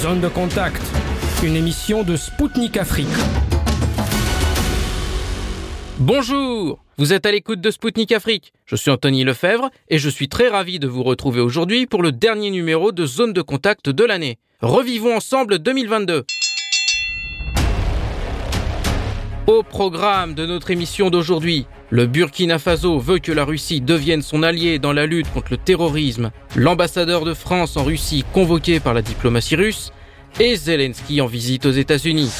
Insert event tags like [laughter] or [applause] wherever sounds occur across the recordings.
Zone de contact, une émission de Spoutnik Afrique. Bonjour Vous êtes à l'écoute de Spoutnik Afrique. Je suis Anthony Lefebvre et je suis très ravi de vous retrouver aujourd'hui pour le dernier numéro de Zone de contact de l'année. Revivons ensemble 2022 Au programme de notre émission d'aujourd'hui, le Burkina Faso veut que la Russie devienne son allié dans la lutte contre le terrorisme, l'ambassadeur de France en Russie convoqué par la diplomatie russe, et Zelensky en visite aux États-Unis.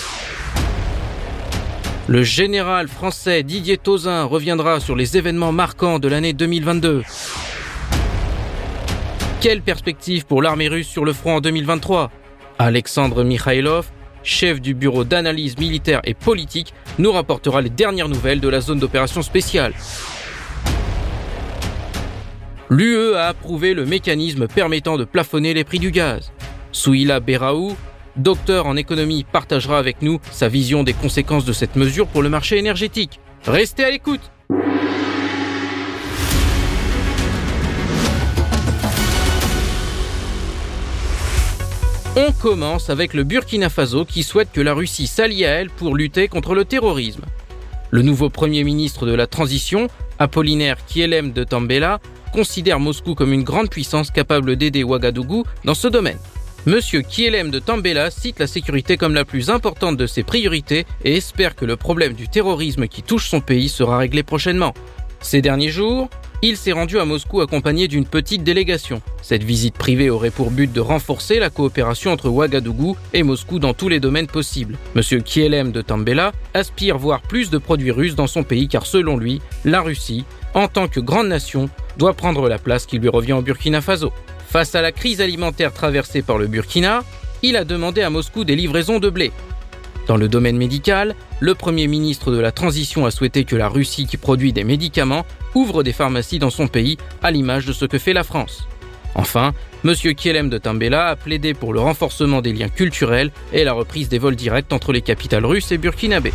Le général français Didier Tauzin reviendra sur les événements marquants de l'année 2022. Quelle perspective pour l'armée russe sur le front en 2023 Alexandre Mikhailov chef du bureau d'analyse militaire et politique, nous rapportera les dernières nouvelles de la zone d'opération spéciale. L'UE a approuvé le mécanisme permettant de plafonner les prix du gaz. Souila Beraou, docteur en économie, partagera avec nous sa vision des conséquences de cette mesure pour le marché énergétique. Restez à l'écoute On commence avec le Burkina Faso qui souhaite que la Russie s'allie à elle pour lutter contre le terrorisme. Le nouveau Premier ministre de la transition, Apollinaire Kielem de Tambela, considère Moscou comme une grande puissance capable d'aider Ouagadougou dans ce domaine. Monsieur Kielem de Tambela cite la sécurité comme la plus importante de ses priorités et espère que le problème du terrorisme qui touche son pays sera réglé prochainement. Ces derniers jours, il s'est rendu à Moscou accompagné d'une petite délégation. Cette visite privée aurait pour but de renforcer la coopération entre Ouagadougou et Moscou dans tous les domaines possibles. Monsieur Kielem de Tambela aspire voir plus de produits russes dans son pays car selon lui, la Russie, en tant que grande nation, doit prendre la place qui lui revient au Burkina Faso. Face à la crise alimentaire traversée par le Burkina, il a demandé à Moscou des livraisons de blé. Dans le domaine médical, le Premier ministre de la Transition a souhaité que la Russie qui produit des médicaments ouvre des pharmacies dans son pays, à l'image de ce que fait la France. Enfin, M. Kielem de Tambela a plaidé pour le renforcement des liens culturels et la reprise des vols directs entre les capitales russes et burkinabé.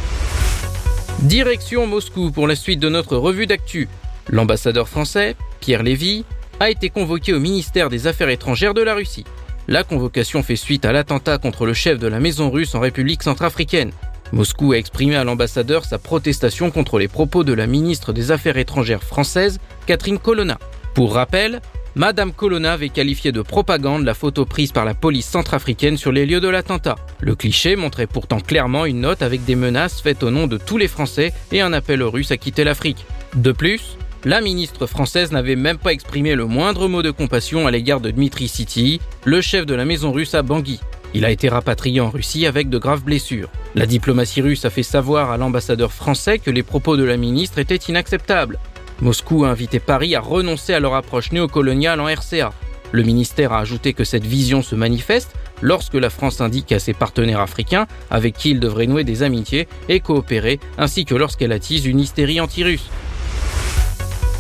Direction Moscou pour la suite de notre revue d'actu. L'ambassadeur français, Pierre Lévy, a été convoqué au ministère des Affaires étrangères de la Russie. La convocation fait suite à l'attentat contre le chef de la maison russe en République centrafricaine. Moscou a exprimé à l'ambassadeur sa protestation contre les propos de la ministre des Affaires étrangères française, Catherine Colonna. Pour rappel, Madame Colonna avait qualifié de propagande la photo prise par la police centrafricaine sur les lieux de l'attentat. Le cliché montrait pourtant clairement une note avec des menaces faites au nom de tous les Français et un appel aux Russes à quitter l'Afrique. De plus, la ministre française n'avait même pas exprimé le moindre mot de compassion à l'égard de Dmitri Siti, le chef de la maison russe à Bangui. Il a été rapatrié en Russie avec de graves blessures. La diplomatie russe a fait savoir à l'ambassadeur français que les propos de la ministre étaient inacceptables. Moscou a invité Paris à renoncer à leur approche néocoloniale en RCA. Le ministère a ajouté que cette vision se manifeste lorsque la France indique à ses partenaires africains avec qui il devrait nouer des amitiés et coopérer, ainsi que lorsqu'elle attise une hystérie anti-russe.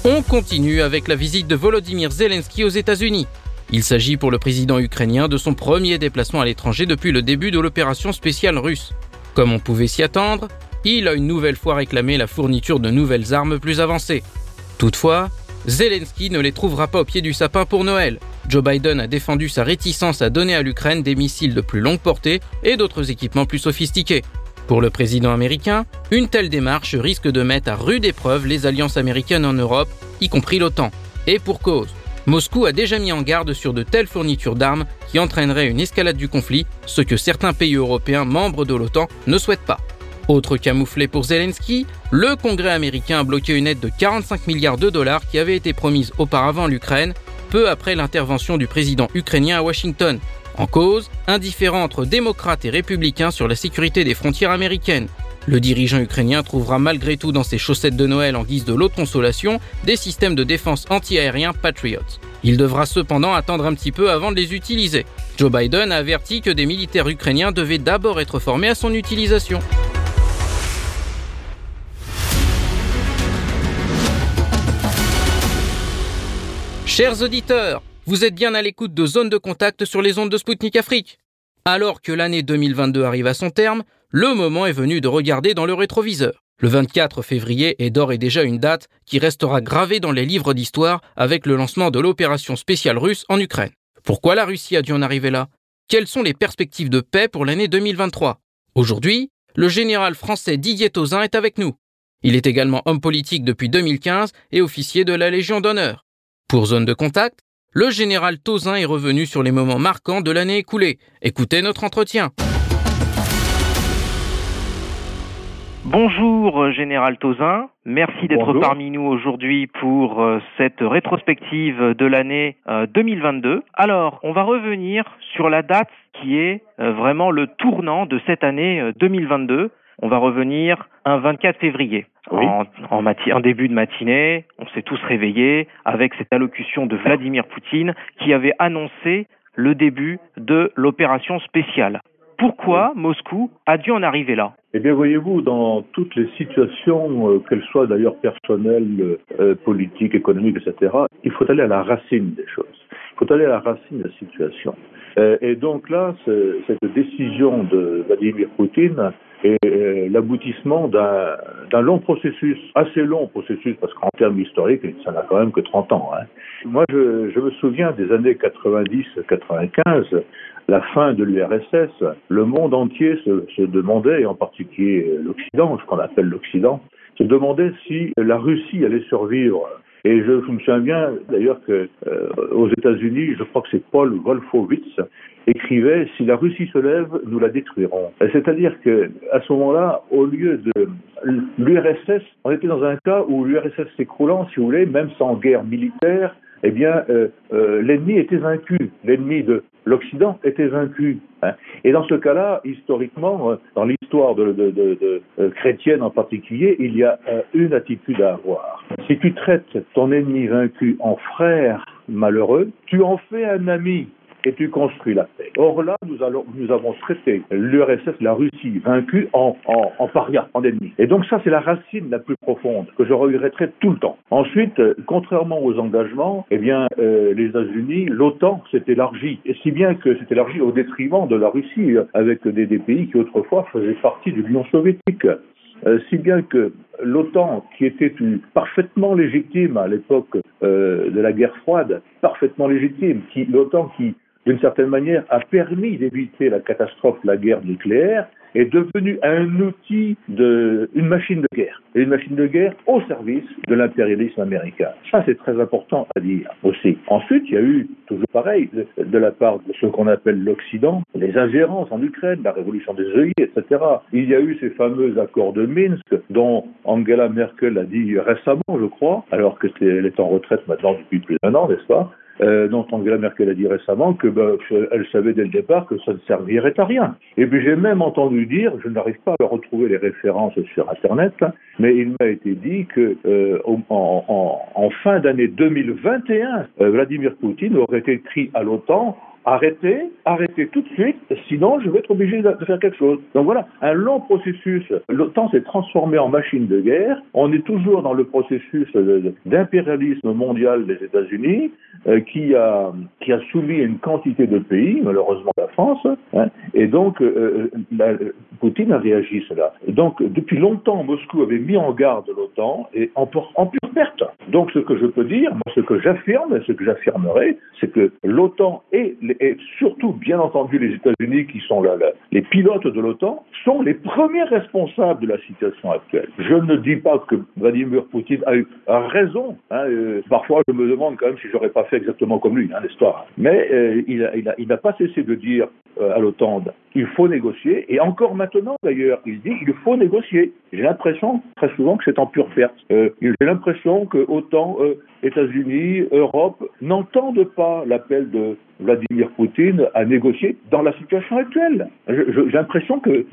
On continue avec la visite de Volodymyr Zelensky aux États-Unis. Il s'agit pour le président ukrainien de son premier déplacement à l'étranger depuis le début de l'opération spéciale russe. Comme on pouvait s'y attendre, il a une nouvelle fois réclamé la fourniture de nouvelles armes plus avancées. Toutefois, Zelensky ne les trouvera pas au pied du sapin pour Noël. Joe Biden a défendu sa réticence à donner à l'Ukraine des missiles de plus longue portée et d'autres équipements plus sophistiqués. Pour le président américain, une telle démarche risque de mettre à rude épreuve les alliances américaines en Europe, y compris l'OTAN. Et pour cause. Moscou a déjà mis en garde sur de telles fournitures d'armes qui entraîneraient une escalade du conflit, ce que certains pays européens membres de l'OTAN ne souhaitent pas. Autre camouflet pour Zelensky, le Congrès américain a bloqué une aide de 45 milliards de dollars qui avait été promise auparavant à l'Ukraine, peu après l'intervention du président ukrainien à Washington. En cause, un différend entre démocrates et républicains sur la sécurité des frontières américaines. Le dirigeant ukrainien trouvera malgré tout dans ses chaussettes de Noël en guise de lot de consolation des systèmes de défense anti-aérien Patriot. Il devra cependant attendre un petit peu avant de les utiliser. Joe Biden a averti que des militaires ukrainiens devaient d'abord être formés à son utilisation. Chers auditeurs, vous êtes bien à l'écoute de Zone de Contact sur les ondes de Spoutnik Afrique. Alors que l'année 2022 arrive à son terme, le moment est venu de regarder dans le rétroviseur. Le 24 février est d'ores et déjà une date qui restera gravée dans les livres d'histoire avec le lancement de l'opération spéciale russe en Ukraine. Pourquoi la Russie a dû en arriver là? Quelles sont les perspectives de paix pour l'année 2023 Aujourd'hui, le général français Didier Tauzin est avec nous. Il est également homme politique depuis 2015 et officier de la Légion d'honneur. Pour Zone de Contact, le général Tauzin est revenu sur les moments marquants de l'année écoulée. Écoutez notre entretien. Bonjour Général Tauzin, merci d'être parmi nous aujourd'hui pour euh, cette rétrospective de l'année 2022. Euh, Alors, on va revenir sur la date qui est euh, vraiment le tournant de cette année 2022. On va revenir un 24 février. En, en, début de matinée, on s'est tous réveillés avec cette allocution de Vladimir Poutine qui avait annoncé le début de l'opération spéciale. Pourquoi Moscou a dû en arriver là? Eh bien, voyez-vous, dans toutes les situations, euh, qu'elles soient d'ailleurs personnelles, euh, politiques, économiques, etc., il faut aller à la racine des choses. Il faut aller à la racine de la situation. Euh, et donc là, cette décision de Vladimir Poutine est euh, l'aboutissement d'un long processus, assez long processus, parce qu'en termes historiques, ça n'a quand même que 30 ans. Hein. Moi, je, me souviens des années 90-95, la fin de l'URSS, le monde entier se, demandait, et en particulier l'Occident, ce qu'on appelle l'Occident, se demandait si la Russie allait survivre et je, me souviens bien d'ailleurs que euh, États-Unis, je crois que c'est Paul Wolfowitz écrivait si la Russie se lève, nous la détruirons. C'est-à-dire que à ce moment-là, au lieu de l'URSS, on était dans un cas où l'URSS s'écroulant, si vous voulez, même sans guerre militaire, eh bien, euh, euh, l'ennemi était vaincu. L'ennemi de l'Occident était vaincu. Hein. Et dans ce cas-là, historiquement, euh, dans l'histoire de, chrétienne en particulier, il y a une attitude à avoir. Si tu traites ton ennemi vaincu en frère malheureux, tu en fais un ami et tu construis la paix. Or là, nous, allons, nous avons traité l'URSS, la Russie, vaincue en, en, en paria, en ennemi. Et donc ça, c'est la racine la plus profonde que je regretterai tout le temps. Ensuite, euh, contrairement aux engagements, eh bien, euh, les États-Unis, l'OTAN s'est élargi, et si bien que s'est élargi au détriment de la Russie, avec des, des pays qui autrefois faisaient partie de l'Union soviétique. Euh, si bien que l'OTAN, qui était parfaitement légitime à l'époque euh, de la guerre froide, parfaitement légitime, qui, l'OTAN qui d'une certaine manière, a permis d'éviter la catastrophe, la guerre nucléaire, est devenu un outil de, une machine de guerre. Et une machine de guerre au service de l'impérialisme américain. Ça, c'est très important à dire aussi. Ensuite, il y a eu, toujours pareil, de, la part de ce qu'on appelle l'Occident, les ingérences en Ukraine, la révolution des œillets, etc. Il y a eu ces fameux accords de Minsk, dont Angela Merkel a dit récemment, je crois, alors qu'elle est en retraite maintenant depuis plus d'un an, n'est-ce pas? Euh, dont Angela Merkel a dit récemment que ben, elle savait dès le départ que ça ne servirait à rien. Et puis j'ai même entendu dire, je n'arrive pas à retrouver les références sur Internet, mais il m'a été dit que euh, en, en, en, fin d'année 2021, euh, Vladimir Poutine aurait écrit à l'OTAN arrêtez, arrêtez tout de suite, sinon je vais être obligé de faire quelque chose. Donc voilà, un long processus. L'OTAN s'est transformé en machine de guerre. On est toujours dans le processus d'impérialisme mondial des États-Unis euh, qui a qui a soumis une quantité de pays, malheureusement la France, hein, et donc euh, la, Poutine a réagi cela. donc depuis longtemps, Moscou avait mis en garde l'OTAN et en, en pure perte. Donc ce que je peux dire, moi, ce que j'affirme, ce que j'affirmerai, c'est que l'OTAN et les et surtout, bien entendu, les États-Unis, qui sont les pilotes de l'OTAN, sont les premiers responsables de la situation actuelle. Je ne dis pas que Vladimir Poutine a eu raison. Hein, euh, parfois, je me demande quand même si j'aurais pas fait exactement comme lui, hein, l'histoire. Mais euh, il n'a pas cessé de dire euh, à l'OTAN il faut négocier. Et encore maintenant, d'ailleurs, il dit il faut négocier. J'ai l'impression, très souvent, que c'est en pure perte. J'ai l'impression que autant États-Unis, Europe n'entendent pas l'appel de Vladimir Poutine à négocier dans la situation actuelle. J'ai l'impression que,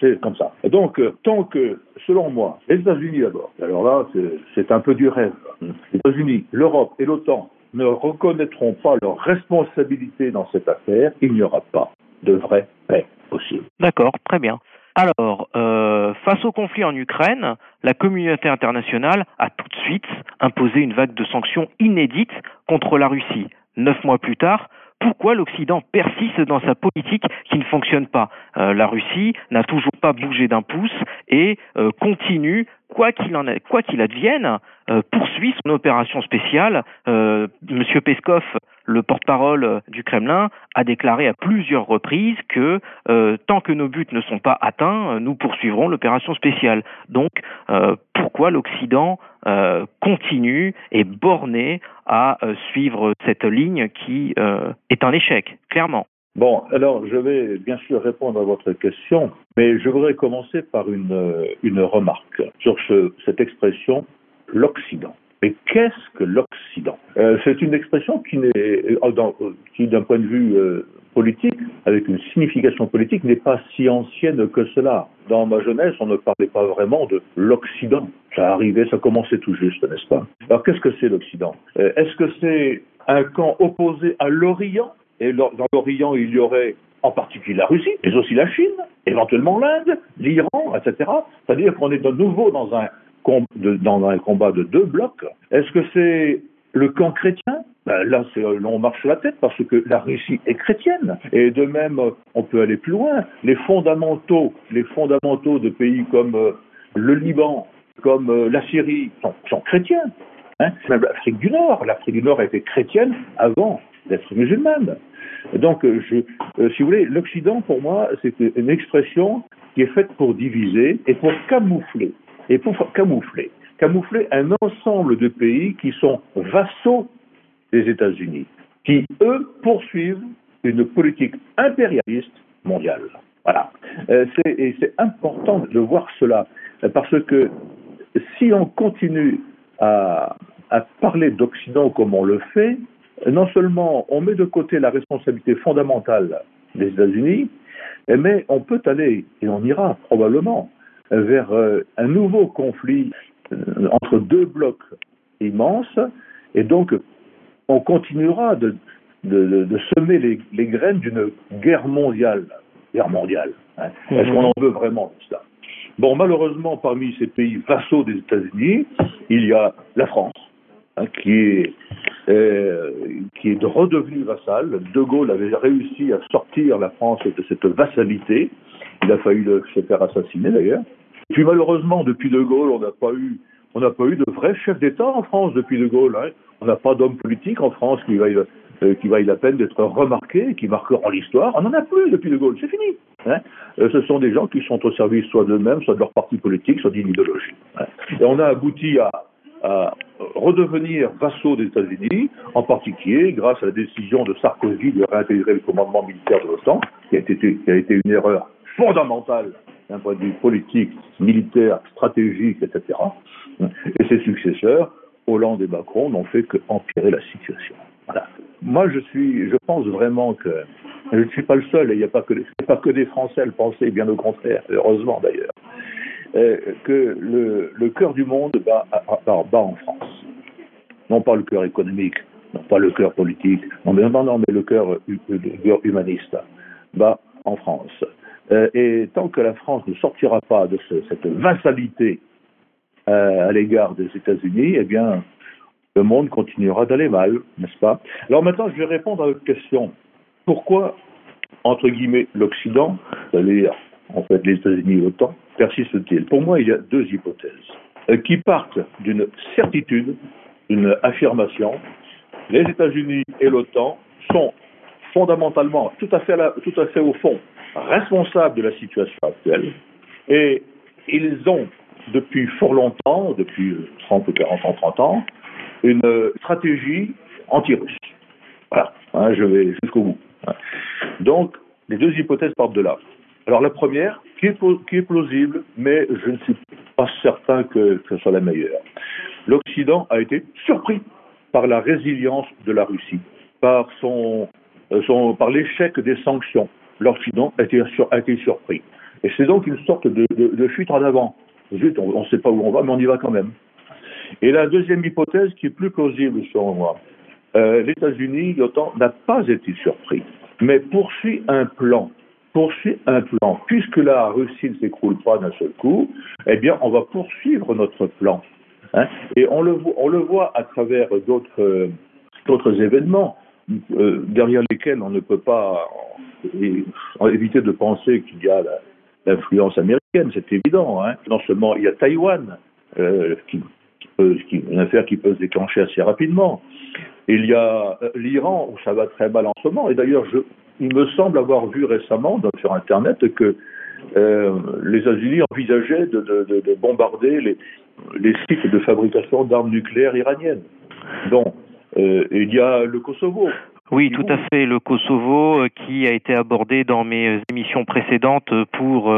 c'est comme ça. Donc, euh, tant que, selon moi, les États-Unis d'abord, alors là, c'est un peu du rêve, les États-Unis, l'Europe et l'OTAN ne reconnaîtront pas leur responsabilité dans cette affaire, il n'y aura pas de vraie paix possible. D'accord, très bien. Alors, euh, face au conflit en Ukraine, la communauté internationale a tout de suite imposé une vague de sanctions inédites contre la Russie. Neuf mois plus tard, pourquoi l'Occident persiste dans sa politique qui ne fonctionne pas. Euh, la Russie n'a toujours pas bougé d'un pouce et euh, continue, quoi qu'il en quoi qu'il advienne, euh, poursuit son opération spéciale. Monsieur Peskov le porte-parole du Kremlin a déclaré à plusieurs reprises que tant que nos buts ne sont pas atteints, nous poursuivrons l'opération spéciale. Donc, pourquoi l'Occident continue et borné à suivre cette ligne qui est un échec, clairement? Bon, alors je vais bien sûr répondre à votre question, mais je voudrais commencer par une, euh, une remarque sur ce, cette expression l'Occident. Mais qu'est-ce que l'Occident? Euh, C'est une expression n'est, euh, qui d'un point de vue politique, avec une signification politique, n'est pas si ancienne que cela. Dans ma jeunesse, on ne parlait pas vraiment de l'Occident. Ça arrivait, ça commençait tout juste, n'est-ce pas? Alors qu'est-ce que c'est l'Occident? Est-ce que c'est un camp opposé à l'Orient? Et dans l'Orient, il y aurait en particulier la Russie, mais aussi la Chine, éventuellement l'Inde, l'Iran, etc. C'est-à-dire qu'on est de nouveau dans un, dans un combat de deux blocs. Est-ce que c'est le camp chrétien? Ben Là, on marche la tête parce que la Russie est chrétienne. Et de même, on peut aller plus loin. Les fondamentaux, les fondamentaux de pays comme euh, le Liban, comme euh, la Syrie, sont, chrétiens. Hein Même l'Afrique du Nord. L'Afrique du Nord était chrétienne avant d'être musulmane. Donc, euh, euh, si vous voulez, l'Occident, pour moi, c'est une expression qui est faite pour diviser et pour camoufler. Et pour camoufler. Camoufler un ensemble de pays qui sont vassaux des États-Unis, qui, eux, poursuivent une politique impérialiste mondiale. Voilà. Euh, c'est important de voir cela, parce que si on continue à, à parler d'Occident comme on le fait, non seulement on met de côté la responsabilité fondamentale des États-Unis, mais on peut aller, et on ira probablement, vers euh, un nouveau conflit euh, entre deux blocs immenses, et donc on continuera de, semer les, graines d'une guerre mondiale. Guerre mondiale. Hein. Est-ce qu'on en veut vraiment ça? Bon, malheureusement, parmi ces pays vassaux des États-Unis, il y a la France, hein, qui est euh, qui est redevenu vassal. De Gaulle avait réussi à sortir la France de cette vassalité. Il a failli se faire assassiner d'ailleurs. Puis malheureusement, depuis De Gaulle, on n'a pas eu, on n'a pas eu de vrai chef d'État en France depuis De Gaulle. Hein. On n'a pas d'homme politique en France qui vaille, euh, qui vaille la peine d'être remarqué, qui marqueront l'histoire. On n'en a plus depuis De Gaulle, c'est fini. Hein. Euh, ce sont des gens qui sont au service soit d'eux-mêmes, soit de leur parti politique, soit d'une idéologie. Hein. Et on a abouti à, à redevenir vassaux des États-Unis, en particulier grâce à la décision de Sarkozy de réintégrer le commandement militaire de l'OTAN, qui, a été, une erreur fondamentale d'un point de vue politique, militaire, stratégique, etc. Et ses successeurs, Hollande et Macron, n'ont fait qu'empirer la situation. Voilà. Moi, je suis, je pense vraiment que je ne suis pas le seul, et il n'y a pas que des Français à le penser, bien au contraire, heureusement d'ailleurs. Euh, que le, cœur du monde bat, en France. Non pas le cœur économique, non pas le cœur politique, non, mais, mais le cœur humaniste bat en France. Euh, et tant que la France ne sortira pas de ce, cette vassalité euh, à l'égard des États-Unis, eh bien, le monde continuera d'aller mal, n'est-ce pas? Alors maintenant, je vais répondre à votre question. Pourquoi, entre guillemets, l'Occident, c'est-à-dire en fait les États-Unis et l'OTAN, persiste-t-il? Pour moi, il y a deux hypothèses euh, qui partent d'une certitude, d'une affirmation. Les États-Unis et l'OTAN sont fondamentalement, tout à, fait tout à fait au fond, responsables de la situation actuelle et ils ont, depuis fort longtemps, depuis 30 ou 40 ans, 30 ans, une stratégie anti-russe. Voilà, hein, je vais jusqu'au bout. Donc, les deux hypothèses partent de là. Alors la première, qui est, plausible, mais je ne suis pas certain que, ce soit la meilleure. L'Occident a été surpris par la résilience de la Russie, par, son, euh, par l'échec des sanctions. L'Occident a été, surpris. Et c'est donc une sorte de, de, fuite en avant. Zut, on ne sait pas où on va, mais on y va quand même. Et la deuxième hypothèse, qui est plus plausible selon moi, euh, les États-Unis, l'OTAN n'a pas été surpris, mais poursuit un plan poursuit un plan. Puisque la Russie ne s'écroule pas d'un seul coup, eh bien, on va poursuivre notre plan. Hein. Et on le, on le voit à travers d'autres événements euh, derrière lesquels on ne peut pas éviter de penser qu'il y a l'influence américaine, c'est évident. Hein. Non seulement il y a Taïwan, euh, une affaire qui peut se déclencher assez rapidement. Il y a euh, l'Iran où ça va très mal en ce moment. Et d'ailleurs, il me semble avoir vu récemment sur Internet que euh, les États-Unis envisageaient de, de, de, bombarder les, les, sites de fabrication d'armes nucléaires iraniennes. Donc, euh, il y a le Kosovo. Oui, tout à fait. Le Kosovo euh, qui a été abordé dans mes émissions précédentes pour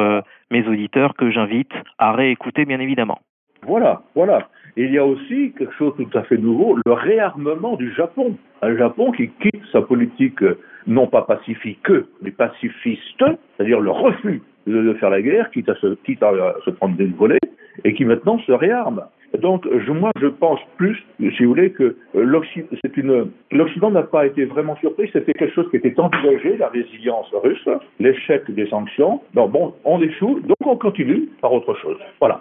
mes auditeurs que j'invite à réécouter, bien évidemment. Voilà, voilà. Il y a aussi quelque chose de tout à fait nouveau, le réarmement du Japon. Un Japon qui quitte sa politique non pas pacifique, mais pacifiste, c'est-à-dire le refus de, faire la guerre, quitte à se, quitte à se prendre des volets, et qui maintenant se réarme. Donc, moi, je pense plus, si vous voulez, que l'Occident n'a pas été vraiment surpris. C'était quelque chose qui était envisagé, la résilience russe, l'échec des sanctions. Donc, bon, on échoue, donc on continue par autre chose. Voilà,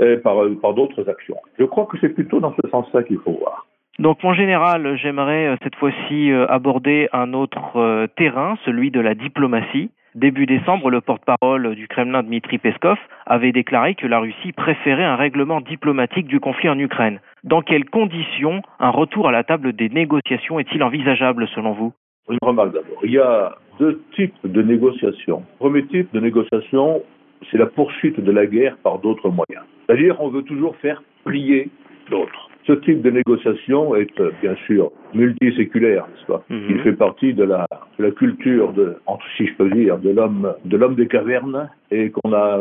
euh, par, par d'autres actions. Je crois que c'est plutôt dans ce sens-là qu'il faut voir. Donc en général, j'aimerais euh, cette fois-ci euh, aborder un autre terrain, celui de la diplomatie. Début décembre, le porte-parole du Kremlin, Dmitri Peskov, avait déclaré que la Russie préférait un règlement diplomatique du conflit en Ukraine. Dans quelles conditions un retour à la table des négociations est-il envisageable selon vous? Une remarque d'abord. Il y a deux types de négociations. Le premier type de négociation, c'est la poursuite de la guerre par d'autres moyens. C'est-à-dire on veut toujours faire plier l'autre. Ce type de négociation est euh, bien sûr multiséculaire, n'est-ce pas? Mhm. Il fait partie de la, la culture, de, si je peux dire, de l'homme, de l'homme des cavernes et qu'on a,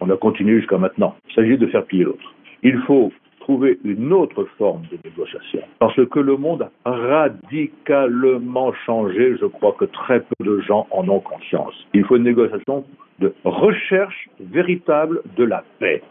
on a continué jusqu'à maintenant. Il s'agit de faire plier l'autre. Il faut trouver une autre forme de négociation. Parce que le monde a radicalement changé, je crois que très peu de gens en ont conscience. Il faut une négociation de recherche véritable de la paix.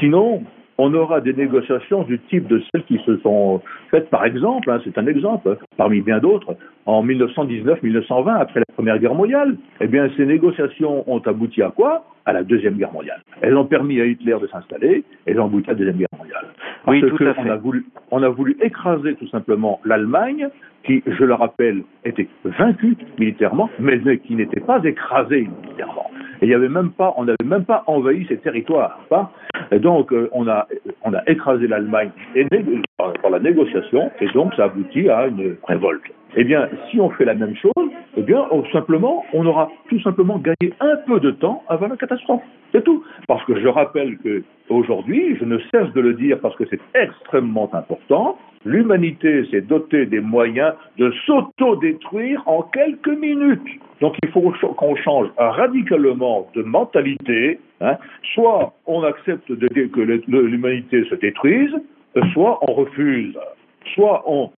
Sinon, on aura des négociations du type de celles qui se sont faites, par exemple, hein, c'est un exemple, parmi bien d'autres, en 1919-1920, après la Première Guerre mondiale. Eh bien, ces négociations ont abouti à quoi? À la Deuxième Guerre mondiale. Elles ont permis à Hitler de s'installer, elles ont abouti à la Deuxième Guerre mondiale. Parce oui, tout à fait. On a, voulu, on a voulu écraser tout simplement l'Allemagne, qui, je le rappelle, était vaincue militairement, mais qui n'était pas écrasée militairement. Et il y avait même pas, on n'avait même pas envahi ces territoires. Pas? Et donc, euh, on, a, on a écrasé l'Allemagne par, par la négociation, et donc ça aboutit à une révolte. Eh bien, si on fait la même chose, eh bien, simplement, on aura tout simplement gagné un peu de temps avant la catastrophe. C'est tout. Parce que je rappelle que aujourd'hui, je ne cesse de le dire parce que c'est extrêmement important, l'humanité s'est dotée des moyens de s'auto-détruire en quelques minutes. Donc il faut qu'on change radicalement de mentalité. Hein. Soit on accepte que l'humanité se détruise, soit on refuse. Soit on,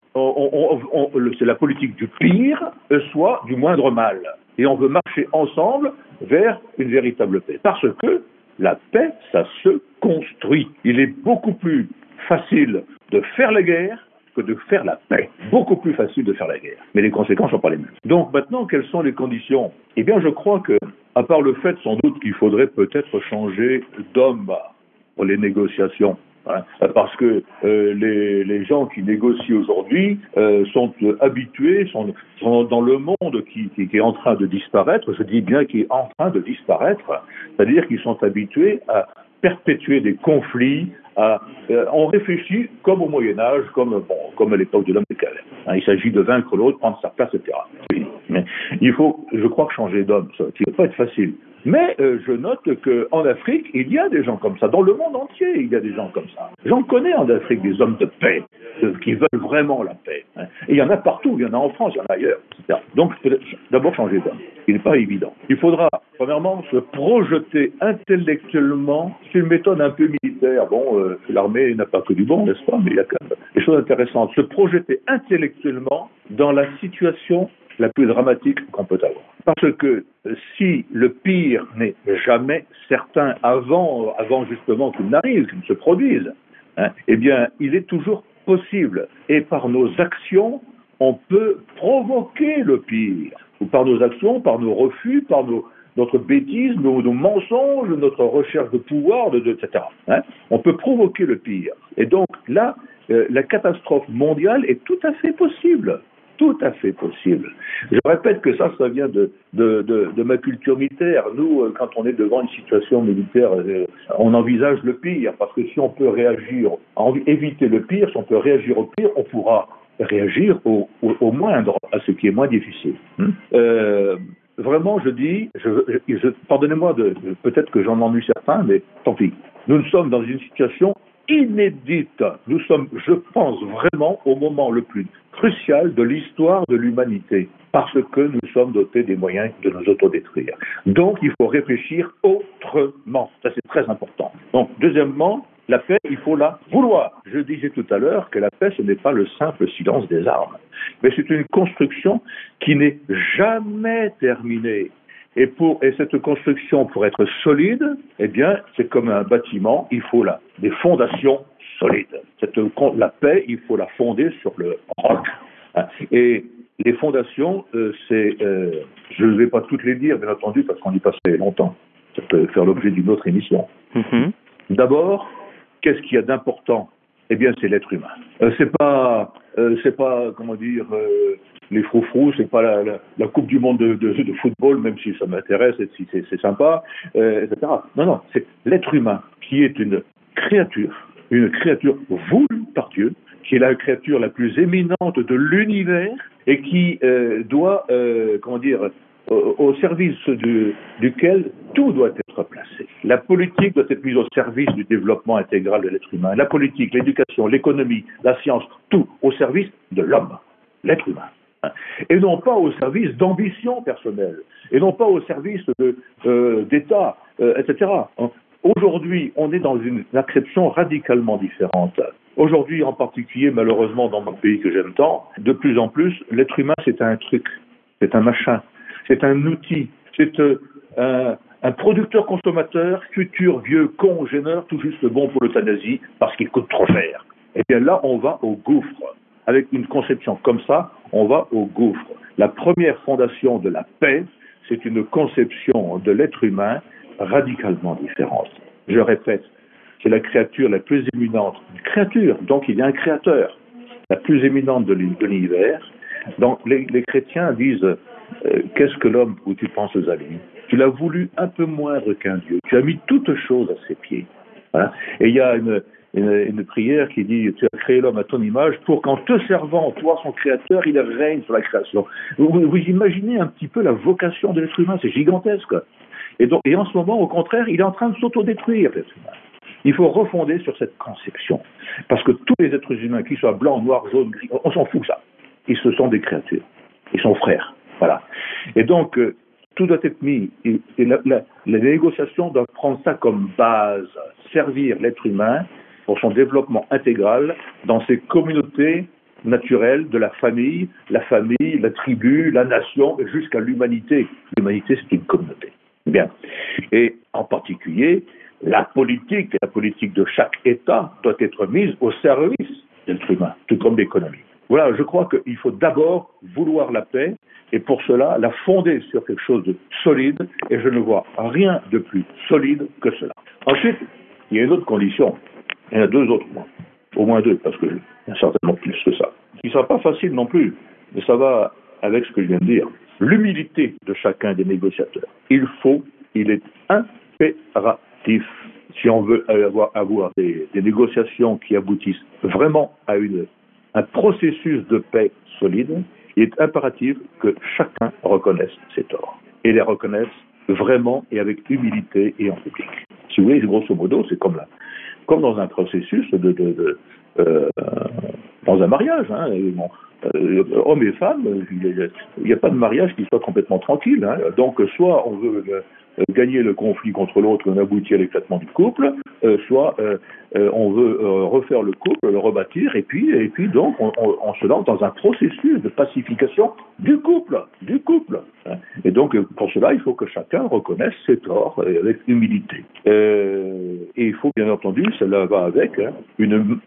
c'est la politique du pire, soit du moindre mal. Et on veut marcher ensemble vers une véritable paix. Parce que la paix, ça se construit. Il est beaucoup plus facile de faire la guerre que de faire la paix. Beaucoup plus facile de faire la guerre. Mais les conséquences sont pas les mêmes. Donc maintenant, quelles sont les conditions? Eh bien, je crois que, à part le fait sans doute qu'il faudrait peut-être changer d'homme pour les négociations, hein, parce que euh, les, gens qui négocient aujourd'hui euh, sont habitués, sont, dans le monde qui, est en train de disparaître, je dis bien qui est en train de disparaître, c'est-à-dire qu'ils sont habitués à perpétuer des conflits. À, euh, on réfléchit comme au Moyen Âge, comme, bon, comme à l'époque de l'homme des cavernes. Hein, il s'agit de vaincre l'autre, prendre sa place, etc. Mais il faut, je crois, changer d'homme, ça ne va pas être facile. Mais euh, je note qu'en Afrique, il y a des gens comme ça. Dans le monde entier, il y a des gens comme ça. J'en connais en Afrique des hommes de paix, qui veulent vraiment la paix. Hein. Et il y en a partout, il y en a en France, il y en a ailleurs. Donc, d'abord changer d'homme. Il n'est pas évident. Il faudra, premièrement, se projeter intellectuellement. C'est une méthode un peu militaire. Bon, euh, l'armée n'a pas que du bon, n'est-ce pas Mais il y a quand même des choses intéressantes. Se projeter intellectuellement dans la situation la plus dramatique qu'on peut avoir. Parce que euh, si le pire n'est jamais certain avant, avant justement qu'il n'arrive, qu'il ne se produise, hein, eh bien, il est toujours possible. Et par nos actions, on peut provoquer le pire. Ou par nos actions, par nos refus, par notre bêtise, nos, mensonges, notre recherche de pouvoir, de, etc. Hein. on peut provoquer le pire. Et donc là, euh, la catastrophe mondiale est tout à fait possible tout à fait possible. Je répète que ça, ça vient de, de, de, ma culture militaire. Nous, euh, quand on est devant une situation militaire, euh, on envisage le pire, parce que si on peut réagir, éviter le pire, si on peut réagir au pire, on pourra réagir au, moindre, à ce qui est moins difficile. Hmm. Euh, vraiment, je dis, pardonnez-moi, peut-être que j'en ennuie certains, mais tant pis. Nous sommes dans une situation inédite. Nous sommes, je pense, vraiment au moment le plus crucial de l'histoire de l'humanité, parce que nous sommes dotés des moyens de nous autodétruire. Donc, il faut réfléchir autrement. Ça, c'est très important. Donc, deuxièmement, la paix, il faut la vouloir. Je disais tout à l'heure que la paix, ce n'est pas le simple silence des armes, mais c'est une construction qui n'est jamais terminée. Et, pour, et cette construction, pour être solide, eh bien, c'est comme un bâtiment, il faut là des fondations solides. Cette, la paix, il faut la fonder sur le roc. Et les fondations, euh, c'est, euh, je ne vais pas toutes les dire, bien entendu, parce qu'on y passait longtemps. Ça peut faire l'objet d'une autre émission. Mm-hmm. D'abord, qu'est-ce qu'il y a d'important? Eh bien, c'est l'être humain. Euh, c'est pas, euh, c'est pas, comment dire, les froufrous, c'est pas la, Coupe du Monde de, de, de, football, même si ça m'intéresse et si c'est sympa, euh, etc. Non, non, c'est l'être humain qui est une créature, une créature voulue par Dieu, qui est la créature la plus éminente de l'univers et qui euh, doit, euh, comment dire, au service duquel tout doit être placé. La politique doit être mise au service du développement intégral de l'être humain. La politique, l'éducation, l'économie, la science, tout au service de l'homme, l'être humain et non pas au service d'ambition personnelle, et non pas au service euh, d'État, euh, etc. Aujourd'hui, on est dans une acception radicalement différente. Aujourd'hui, en particulier, malheureusement, dans mon pays que j'aime tant, de plus en plus, l'être humain, c'est un truc, c'est un machin, c'est un outil, c'est euh, un, producteur-consommateur, futur vieux con gêneur, tout juste bon pour l'euthanasie, parce qu'il coûte trop cher. Eh bien là, on va au gouffre. Avec une conception comme ça, on va au gouffre. La première fondation de la paix, c'est une conception de l'être humain radicalement différente. Je répète, c'est la créature la plus éminente. Créature, donc il y a un créateur, la plus éminente de l'univers. Donc les, chrétiens disent, euh, qu'est-ce que l'homme où tu penses à lui Tu l'as voulu un peu moindre qu'un Dieu. Tu as mis toutes choses à ses pieds. Et il y a une, une, prière qui dit Tu as créé l'homme à ton image pour qu'en te servant, toi, son créateur, il règne sur la création. Vous, imaginez un petit peu la vocation de l'être humain, c'est gigantesque. Et, donc, et en ce moment, au contraire, il est en train de s'autodétruire, l'être humain. Il faut refonder sur cette conception. Parce que tous les êtres humains, qu'ils soient blancs, noirs, jaunes, gris, on s'en fout ça. Ils se sont des créatures. Ils sont frères. Voilà. Et donc, euh, tout doit être mis. Et, la, la, doivent prendre ça comme base, servir l'être humain pour son développement intégral dans ses communautés naturelles de la famille, la famille, la tribu, la nation, jusqu'à l'humanité. L'humanité, c'est une communauté. Et en particulier, la politique, la politique de chaque État doit être mise au service de l'être humain, tout comme l'économie. Voilà, je crois qu'il faut d'abord vouloir la paix et pour cela la fonder sur quelque chose de solide et je ne vois rien de plus solide que cela. Ensuite, il y a une autre condition, il y en a deux autres, au moins deux, parce qu'il y a certainement plus que ça. Ce ne sera pas facile non plus, mais ça va avec ce que je viens de dire. L'humilité de chacun des négociateurs. Il faut, il est impératif, si on veut avoir, des, négociations qui aboutissent vraiment à une, un processus de paix solide, il est impératif que chacun reconnaisse ses torts et les reconnaisse vraiment et avec humilité et en public. Si vous voulez, grosso modo, c'est comme là comme dans un processus de, de, de euh, dans un mariage. Hein, bon, euh, hommes et femmes, il n'y a, pas de mariage qui soit complètement tranquille. Hein. Donc, soit on veut euh, gagner le conflit contre l'autre et on aboutit à l'éclatement du couple, euh, soit on veut refaire le couple, le rebâtir, et puis, et puis donc on, on, se lance dans un processus de pacification du couple, du couple. Hein. Et donc pour cela, il faut que chacun reconnaisse ses torts avec humilité. et il faut bien entendu, cela va avec hein, une,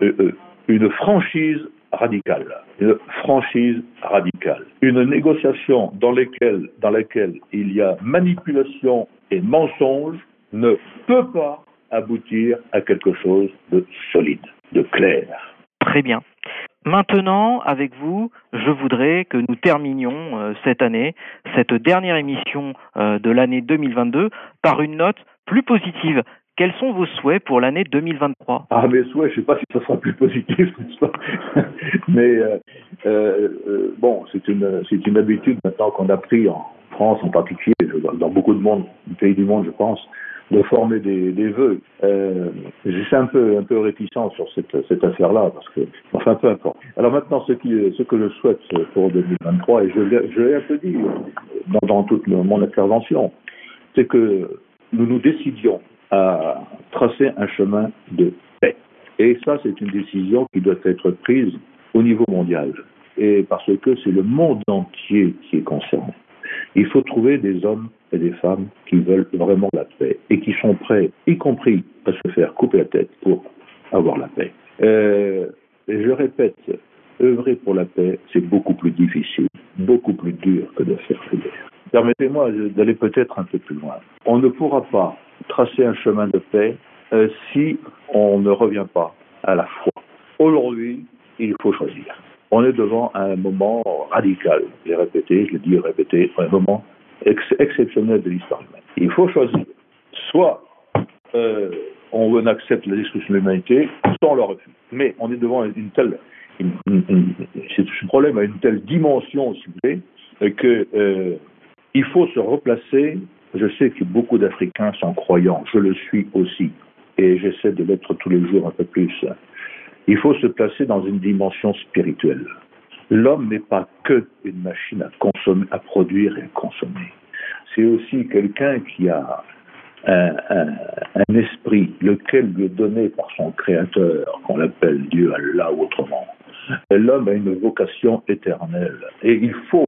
une franchise radicale, une franchise radicale, une négociation dans laquelle, il y a manipulation et mensonge ne peut pas aboutir à quelque chose de solide, de clair. Très bien. Maintenant, avec vous, je voudrais que nous terminions euh, cette année, cette dernière émission euh, de l'année 2022, par une note plus positive. Quels sont vos souhaits pour l'année 2023 Ah, mes souhaits, je ne sais pas si ça sera plus positif, [laughs] mais euh, euh, euh, bon, c'est une, c'est une habitude maintenant qu'on a pris en France en particulier, dans beaucoup de monde, pays du monde, je pense, de former des, des vœux. Euh, je suis un peu, un peu réticent sur cette, cette affaire-là, parce que, enfin, peu importe. Alors maintenant, ce, qui, ce que je souhaite pour 2023, et je, je l'ai un peu dit dans, dans toute mon intervention, c'est que nous nous décidions à tracer un chemin de paix. Et ça, c'est une décision qui doit être prise au niveau mondial. Et parce que c'est le monde entier qui est concerné. Il faut trouver des hommes et des femmes qui veulent vraiment la paix et qui sont prêts, y compris à se faire couper la tête pour avoir la paix. Euh, je répète, œuvrer pour la paix, c'est beaucoup plus difficile, beaucoup plus dur que de faire la guerre. Permettez-moi d'aller peut-être un peu plus loin. On ne pourra pas tracer un chemin de paix euh, si on ne revient pas à la foi. Aujourd'hui, il faut choisir. On est devant un moment radical. J'ai répété, je l'ai dit, répété, un moment ex exceptionnel de l'histoire humaine. Il faut choisir. Soit euh, on accepte la destruction de l'humanité, soit on le refuse. Mais on est devant une telle, une, une, ce problème a une telle dimension, si vous voulez, que euh, il faut se replacer. Je sais que beaucoup d'Africains sont croyants, je le suis aussi, et j'essaie de l'être tous les jours un peu plus. Il faut se placer dans une dimension spirituelle. L'homme n'est pas que une machine à consommer, à produire et à consommer. C'est aussi quelqu'un qui a un, un, esprit, lequel lui est donné par son créateur, qu'on l'appelle Dieu, Allah ou autrement. L'homme a une vocation éternelle. Et il faut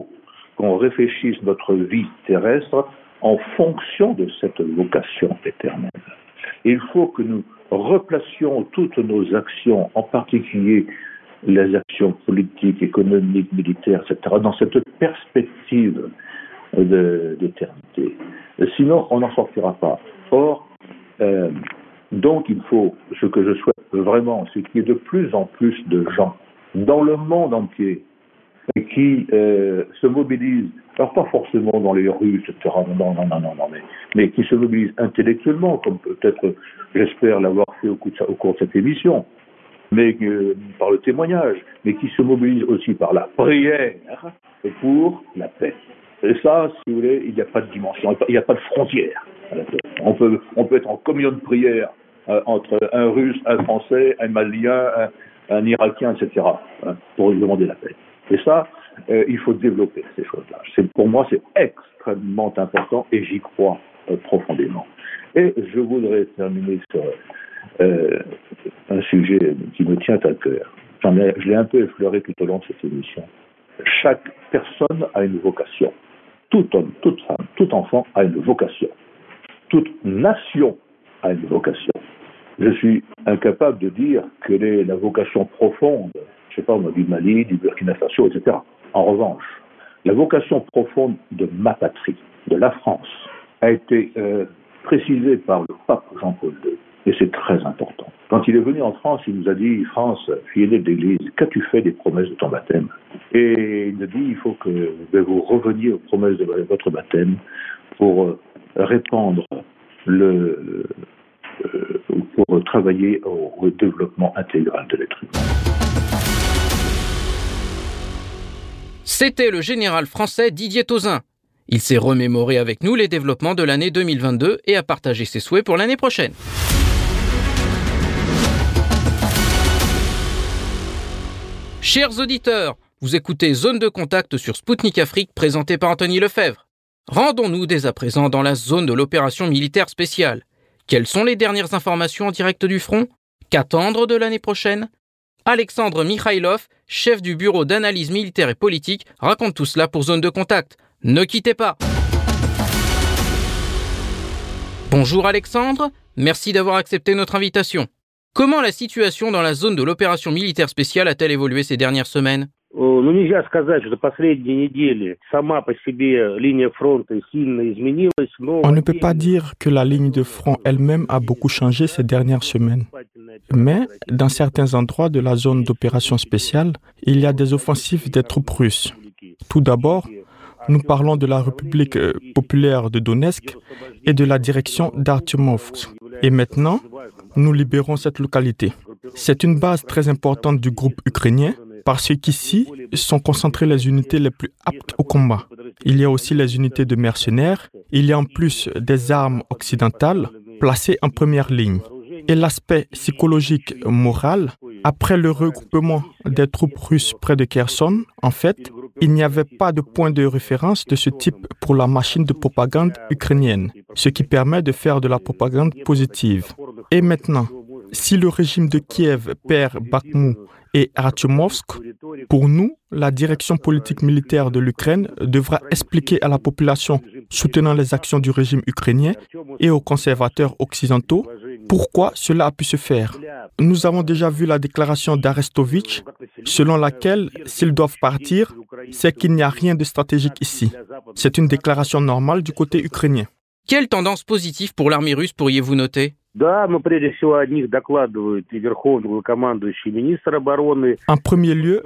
qu'on réfléchisse notre vie terrestre en fonction de cette vocation éternelle. Il faut que nous replacions toutes nos actions, en particulier les actions politiques, économiques, militaires, etc., dans cette perspective d'éternité. Sinon, on n'en sortira pas. Or, euh, donc, il faut, ce que je souhaite vraiment, c'est qu'il y ait de plus en plus de gens dans le monde entier qui euh, se mobilisent, alors pas forcément dans les rues, etc., non, non, non, non, non, mais, mais qui se mobilisent intellectuellement, comme peut-être j'espère l'avoir fait au, cours de cette émission, mais euh, par le témoignage, mais qui se mobilisent aussi par la prière pour la paix. Et ça, si vous voulez, il n'y a pas de dimension, il n'y a pas de frontière. On peut, on peut être en communion de prière euh, entre un Russe, un Français, un Malien, un, un Irakien, etc., hein, pour demander la paix. Et ça, euh, il faut développer ces choses-là. Pour moi, c'est extrêmement important et j'y crois euh, profondément. Et je voudrais terminer sur euh, un sujet qui me tient à cœur. Je l'ai un peu effleuré tout au long de cette émission. Chaque personne a une vocation. Tout homme, toute femme, tout enfant a une vocation. Toute nation a une vocation. Je suis incapable de dire quelle est la vocation profonde je sais pas, du Mali, du Burkina Faso, etc. En revanche, la vocation profonde de ma patrie, de la France, a été euh, précisée par le pape Jean-Paul II. Et c'est très important. Quand il est venu en France, il nous a dit, France, fille aînée d'église, qu'as-tu fait des promesses de ton baptême? Et il nous dit, il faut que vous reveniez aux promesses de votre baptême pour euh, répandre le, euh, pour travailler au, au développement intégral de l'être humain. C'était le général français Didier Tauzin. Il s'est remémoré avec nous les développements de l'année 2022 et a partagé ses souhaits pour l'année prochaine. Chers auditeurs, vous écoutez Zone de contact sur Spoutnik Afrique présenté par Anthony Lefebvre. Rendons-nous dès à présent dans la zone de l'opération militaire spéciale. Quelles sont les dernières informations en direct du front? Qu'attendre de l'année prochaine? Alexandre Mikhailov, chef du bureau d'analyse militaire et politique, raconte tout cela pour Zone de Contact. Ne quittez pas Bonjour Alexandre, merci d'avoir accepté notre invitation. Comment la situation dans la zone de l'opération militaire spéciale a-t-elle évolué ces dernières semaines? On ne peut pas dire que la ligne de front elle-même a beaucoup changé ces dernières semaines. Mais dans certains endroits de la zone d'opération spéciale, il y a des offensives des troupes russes. Tout d'abord, nous parlons de la République euh, populaire de Donetsk et de la direction d'Artyomovsk. Et maintenant, nous libérons cette localité. C'est une base très importante du groupe ukrainien parce qu'ici sont concentrées les unités les plus aptes au combat. Il y a aussi les unités de mercenaires, il y a en plus des armes occidentales placées en première ligne. Et l'aspect psychologique moral, après le regroupement des troupes russes près de Kherson, en fait, il n'y avait pas de point de référence de ce type pour la machine de propagande ukrainienne, ce qui permet de faire de la propagande positive. Et maintenant, si le régime de Kiev perd Bakhmut et Artyomovsk, pour nous, la direction politique militaire de l'Ukraine devra expliquer à la population soutenant les actions du régime ukrainien et aux conservateurs occidentaux pourquoi cela a pu se faire. Nous avons déjà vu la déclaration d'Arestovitch selon laquelle s'ils doivent partir, c'est qu'il n'y a rien de stratégique ici. C'est une déclaration normale du côté ukrainien. Quelle tendance positive pour l'armée russe pourriez-vous noter? En premier lieu,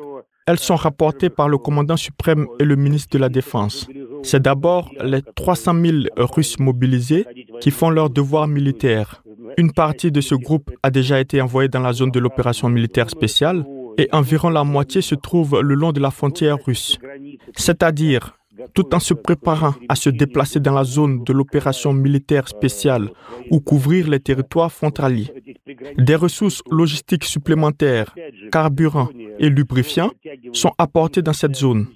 elles sont rapportées par le commandant suprême et le ministre de la Défense. C'est d'abord les 300 000 Russes mobilisés qui font leur devoir militaire. Une partie de ce groupe a déjà été envoyée dans la zone de l'opération militaire spéciale et environ la moitié se trouve le long de la frontière russe. C'est-à-dire tout en se préparant à se déplacer dans la zone de l'opération militaire spéciale ou couvrir les territoires frontaliers. Des ressources logistiques supplémentaires, carburants et lubrifiants sont apportés dans cette zone.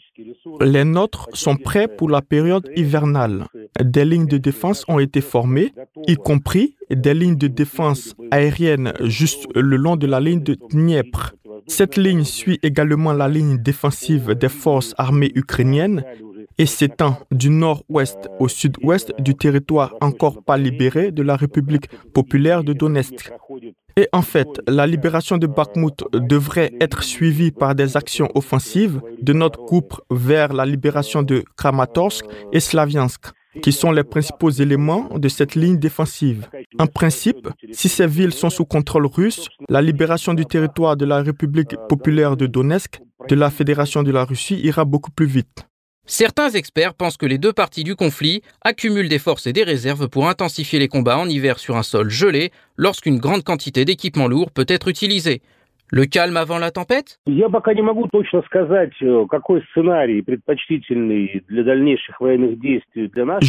Les nôtres sont prêts pour la période hivernale. Des lignes de défense ont été formées, y compris des lignes de défense aériennes juste le long de la ligne de Dniepr. Cette ligne suit également la ligne défensive des forces armées ukrainiennes et s'étend du nord-ouest au sud-ouest du territoire encore pas libéré de la République populaire de Donetsk. Et en fait, la libération de Bakhmut devrait être suivie par des actions offensives de notre groupe vers la libération de Kramatorsk et Slaviansk qui sont les principaux éléments de cette ligne défensive. En principe, si ces villes sont sous contrôle russe, la libération du territoire de la République populaire de Donetsk, de la Fédération de la Russie, ira beaucoup plus vite. Certains experts pensent que les deux parties du conflit accumulent des forces et des réserves pour intensifier les combats en hiver sur un sol gelé lorsqu'une grande quantité d'équipements lourds peut être utilisée. Le calme avant la tempête? Je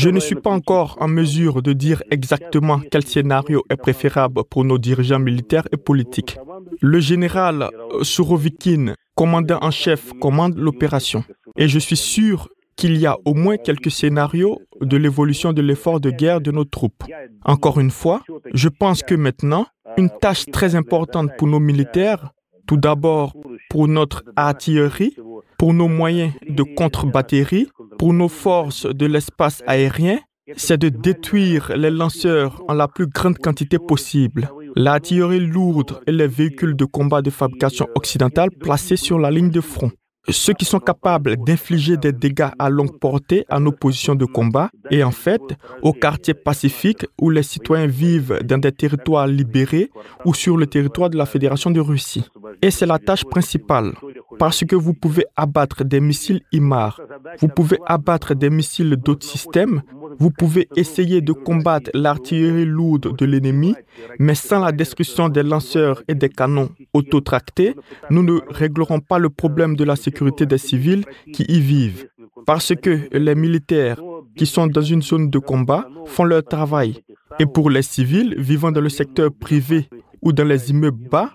ne suis pas encore en mesure de dire exactement quel scénario est préférable pour nos dirigeants militaires et politiques. Le général Surovikin, commandant en chef, commande l'opération. Et je suis sûr qu'il y a au moins quelques scénarios de l'évolution de l'effort de guerre de nos troupes. Encore une fois, je pense que maintenant, une tâche très importante pour nos militaires, tout d'abord pour notre artillerie, pour nos moyens de contre-batterie, pour nos forces de l'espace aérien, c'est de détruire les lanceurs en la plus grande quantité possible. L'artillerie lourde et les véhicules de combat de fabrication occidentale placés sur la ligne de front ceux qui sont capables d'infliger des dégâts à longue portée à nos positions de combat et en fait au quartier pacifique où les citoyens vivent dans des territoires libérés ou sur le territoire de la Fédération de Russie. Et c'est la tâche principale parce que vous pouvez abattre des missiles IMAR, vous pouvez abattre des missiles d'autres systèmes, vous pouvez essayer de combattre l'artillerie lourde de l'ennemi, mais sans la destruction des lanceurs et des canons autotractés, nous ne réglerons pas le problème de la sécurité des civils qui y vivent. Parce que les militaires qui sont dans une zone de combat font leur travail. Et pour les civils vivant dans le secteur privé ou dans les immeubles bas,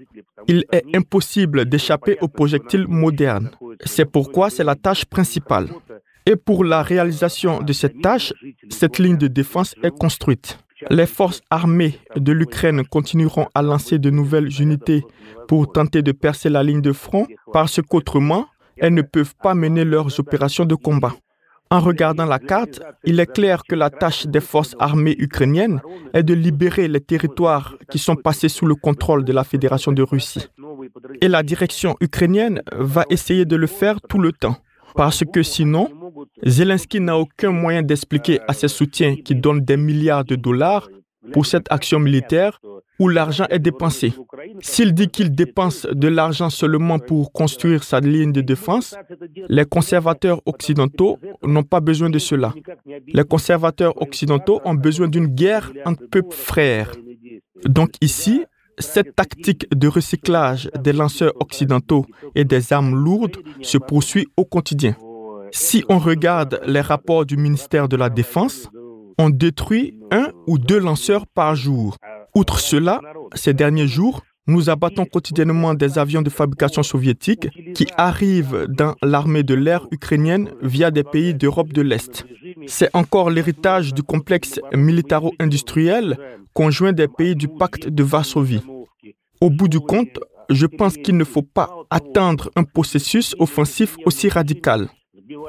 il est impossible d'échapper aux projectiles modernes. C'est pourquoi c'est la tâche principale. Et pour la réalisation de cette tâche, cette ligne de défense est construite. Les forces armées de l'Ukraine continueront à lancer de nouvelles unités pour tenter de percer la ligne de front parce qu'autrement, elles ne peuvent pas mener leurs opérations de combat. En regardant la carte, il est clair que la tâche des forces armées ukrainiennes est de libérer les territoires qui sont passés sous le contrôle de la Fédération de Russie. Et la direction ukrainienne va essayer de le faire tout le temps. Parce que sinon, Zelensky n'a aucun moyen d'expliquer à ses soutiens qui donnent des milliards de dollars pour cette action militaire où l'argent est dépensé. S'il dit qu'il dépense de l'argent seulement pour construire sa ligne de défense, les conservateurs occidentaux n'ont pas besoin de cela. Les conservateurs occidentaux ont besoin d'une guerre entre peuples frères. Donc ici, cette tactique de recyclage des lanceurs occidentaux et des armes lourdes se poursuit au quotidien. Si on regarde les rapports du ministère de la Défense, on détruit un ou deux lanceurs par jour. Outre cela, ces derniers jours, nous abattons quotidiennement des avions de fabrication soviétique qui arrivent dans l'armée de l'air ukrainienne via des pays d'Europe de l'Est. C'est encore l'héritage du complexe militaro-industriel conjoint des pays du pacte de Varsovie. Au bout du compte, je pense qu'il ne faut pas attendre un processus offensif aussi radical.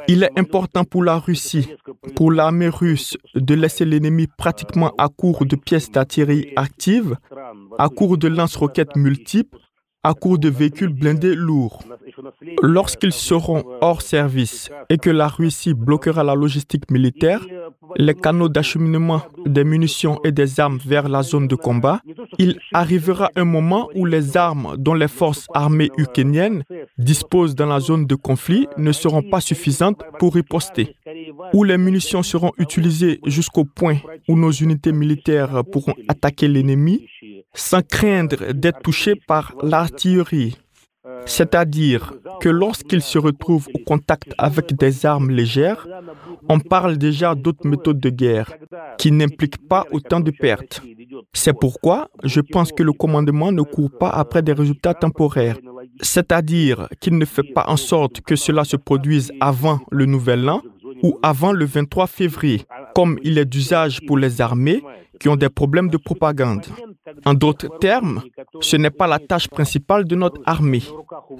Il est important pour la Russie, pour l'armée russe, de laisser l'ennemi pratiquement à court de pièces d'artillerie actives, à court de lance-roquettes multiples, à court de véhicules blindés lourds. Lorsqu'ils seront hors service et que la Russie bloquera la logistique militaire, les canaux d'acheminement des munitions et des armes vers la zone de combat, il arrivera un moment où les armes dont les forces armées ukrainiennes disposent dans la zone de conflit ne seront pas suffisantes pour riposter, où les munitions seront utilisées jusqu'au point où nos unités militaires pourront attaquer l'ennemi sans craindre d'être touchés par l'artillerie. C'est-à-dire que lorsqu'ils se retrouvent au contact avec des armes légères, on parle déjà d'autres méthodes de guerre qui n'impliquent pas autant de pertes. C'est pourquoi je pense que le commandement ne court pas après des résultats temporaires. C'est-à-dire qu'il ne fait pas en sorte que cela se produise avant le nouvel an ou avant le 23 février, comme il est d'usage pour les armées qui ont des problèmes de propagande. En d'autres termes, ce n'est pas la tâche principale de notre armée.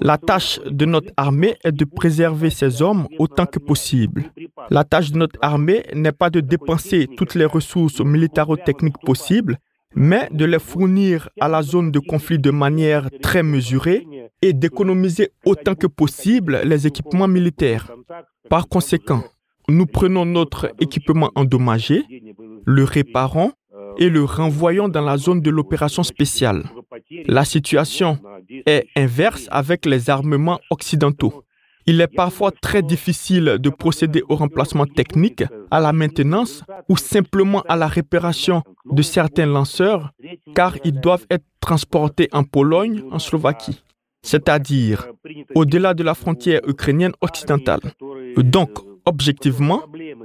La tâche de notre armée est de préserver ses hommes autant que possible. La tâche de notre armée n'est pas de dépenser toutes les ressources militaro-techniques possibles, mais de les fournir à la zone de conflit de manière très mesurée et d'économiser autant que possible les équipements militaires. Par conséquent, nous prenons notre équipement endommagé, le réparons et le renvoyons dans la zone de l'opération spéciale. La situation est inverse avec les armements occidentaux. Il est parfois très difficile de procéder au remplacement technique, à la maintenance ou simplement à la réparation de certains lanceurs car ils doivent être transportés en Pologne, en Slovaquie, c'est-à-dire au-delà de la frontière ukrainienne occidentale. Donc, objectivement,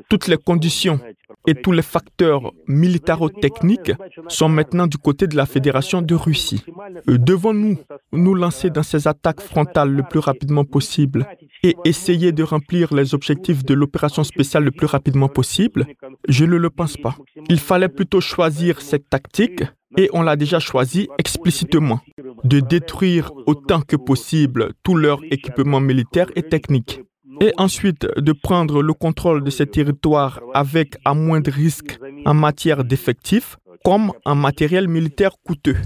toutes les conditions et tous les facteurs militaro-techniques sont maintenant du côté de la Fédération de Russie. Euh, devons-nous nous lancer dans ces attaques frontales le plus rapidement possible et essayer de remplir les objectifs de l'opération spéciale le plus rapidement possible? Je ne le pense pas. Il fallait plutôt choisir cette tactique et on l'a déjà choisi explicitement, de détruire autant que possible tout leur équipement militaire et technique et ensuite de prendre le contrôle de ces territoires avec à moindre risque en matière d'effectifs comme en matériel militaire coûteux.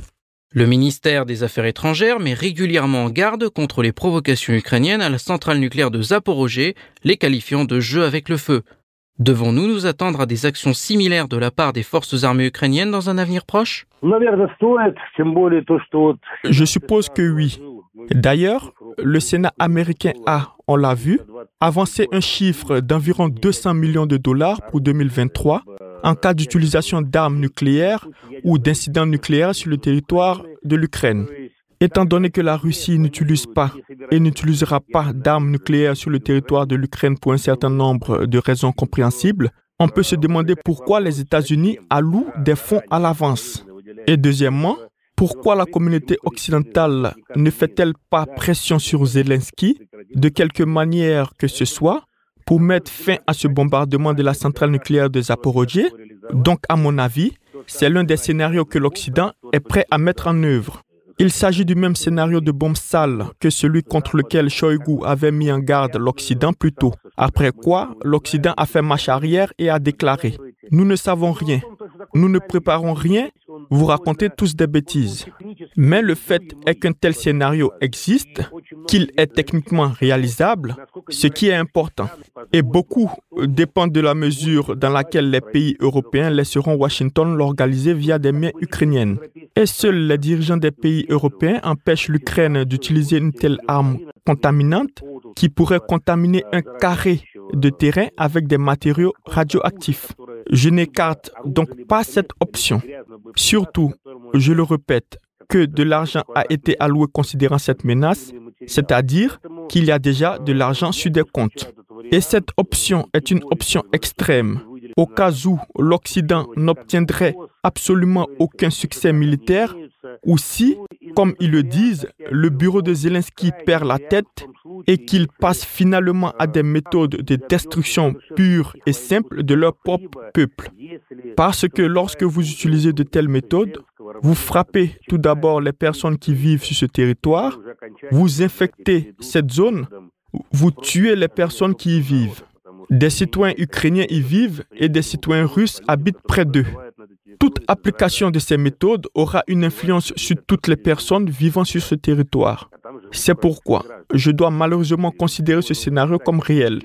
Le ministère des Affaires étrangères met régulièrement en garde contre les provocations ukrainiennes à la centrale nucléaire de Zaporozhye, les qualifiant de jeu avec le feu. Devons-nous nous attendre à des actions similaires de la part des forces armées ukrainiennes dans un avenir proche? Je suppose que oui. D'ailleurs, le Sénat américain a, on l'a vu, avancé un chiffre d'environ 200 millions de dollars pour 2023 en cas d'utilisation d'armes nucléaires ou d'incidents nucléaires sur le territoire de l'Ukraine. Étant donné que la Russie n'utilise pas et n'utilisera pas d'armes nucléaires sur le territoire de l'Ukraine pour un certain nombre de raisons compréhensibles, on peut se demander pourquoi les États-Unis allouent des fonds à l'avance. Et deuxièmement, pourquoi la communauté occidentale ne fait-elle pas pression sur Zelensky, de quelque manière que ce soit, pour mettre fin à ce bombardement de la centrale nucléaire de Zaporozhye Donc, à mon avis, c'est l'un des scénarios que l'Occident est prêt à mettre en œuvre. Il s'agit du même scénario de bombe sale que celui contre lequel Shoigu avait mis en garde l'Occident plus tôt, après quoi l'Occident a fait marche arrière et a déclaré ⁇ Nous ne savons rien, nous ne préparons rien vous racontez tous des bêtises. Mais le fait est qu'un tel scénario existe, qu'il est techniquement réalisable, ce qui est important. Et beaucoup dépend de la mesure dans laquelle les pays européens laisseront Washington l'organiser via des mains ukrainiennes. Et seuls les dirigeants des pays européens empêchent l'Ukraine d'utiliser une telle arme contaminante qui pourrait contaminer un carré de terrain avec des matériaux radioactifs. Je n'écarte donc pas cette option. Surtout je le répète, que de l'argent a été alloué considérant cette menace, c'est-à-dire qu'il y a déjà de l'argent sur des comptes. Et cette option est une option extrême. Au cas où l'Occident n'obtiendrait absolument aucun succès militaire, ou si, comme ils le disent, le bureau de Zelensky perd la tête et qu'il passe finalement à des méthodes de destruction pure et simple de leur propre peuple. Parce que lorsque vous utilisez de telles méthodes, vous frappez tout d'abord les personnes qui vivent sur ce territoire, vous infectez cette zone, vous tuez les personnes qui y vivent. Des citoyens ukrainiens y vivent et des citoyens russes habitent près d'eux. Application de ces méthodes aura une influence sur toutes les personnes vivant sur ce territoire. C'est pourquoi je dois malheureusement considérer ce scénario comme réel.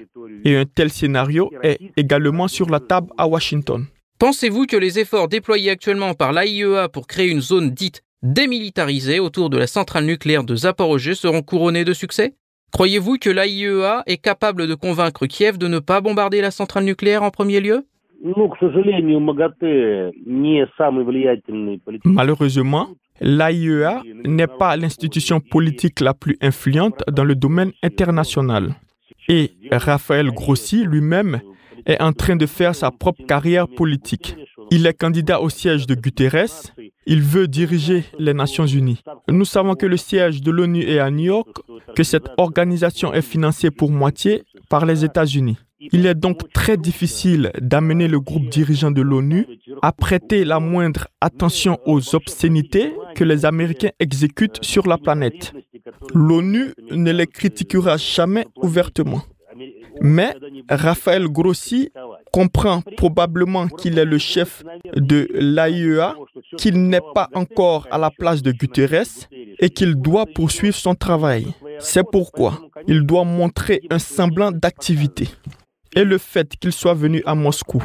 Et un tel scénario est également sur la table à Washington. Pensez-vous que les efforts déployés actuellement par l'AIEA pour créer une zone dite démilitarisée autour de la centrale nucléaire de Zaporozhye seront couronnés de succès? Croyez-vous que l'AIEA est capable de convaincre Kiev de ne pas bombarder la centrale nucléaire en premier lieu? Malheureusement, l'AIEA n'est pas l'institution politique la plus influente dans le domaine international. Et Raphaël Grossi lui-même est en train de faire sa propre carrière politique. Il est candidat au siège de Guterres. Il veut diriger les Nations Unies. Nous savons que le siège de l'ONU est à New York, que cette organisation est financée pour moitié par les États-Unis. Il est donc très difficile d'amener le groupe dirigeant de l'ONU à prêter la moindre attention aux obscénités que les Américains exécutent sur la planète. L'ONU ne les critiquera jamais ouvertement. Mais Raphaël Grossi comprend probablement qu'il est le chef de l'AIEA, qu'il n'est pas encore à la place de Guterres et qu'il doit poursuivre son travail. C'est pourquoi il doit montrer un semblant d'activité. Et le fait qu'il soit venu à Moscou,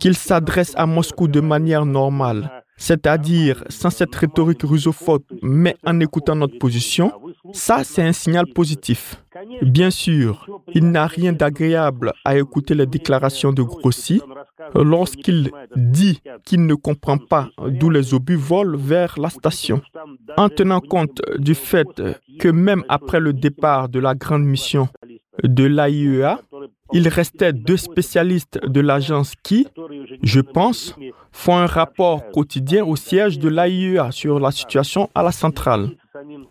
qu'il s'adresse à Moscou de manière normale, c'est-à-dire sans cette rhétorique rusophobe, mais en écoutant notre position, ça c'est un signal positif. Bien sûr, il n'a rien d'agréable à écouter les déclarations de Grossi lorsqu'il dit qu'il ne comprend pas d'où les obus volent vers la station. En tenant compte du fait que même après le départ de la grande mission de l'AIEA, il restait deux spécialistes de l'agence qui, je pense, font un rapport quotidien au siège de l'AIEA sur la situation à la centrale.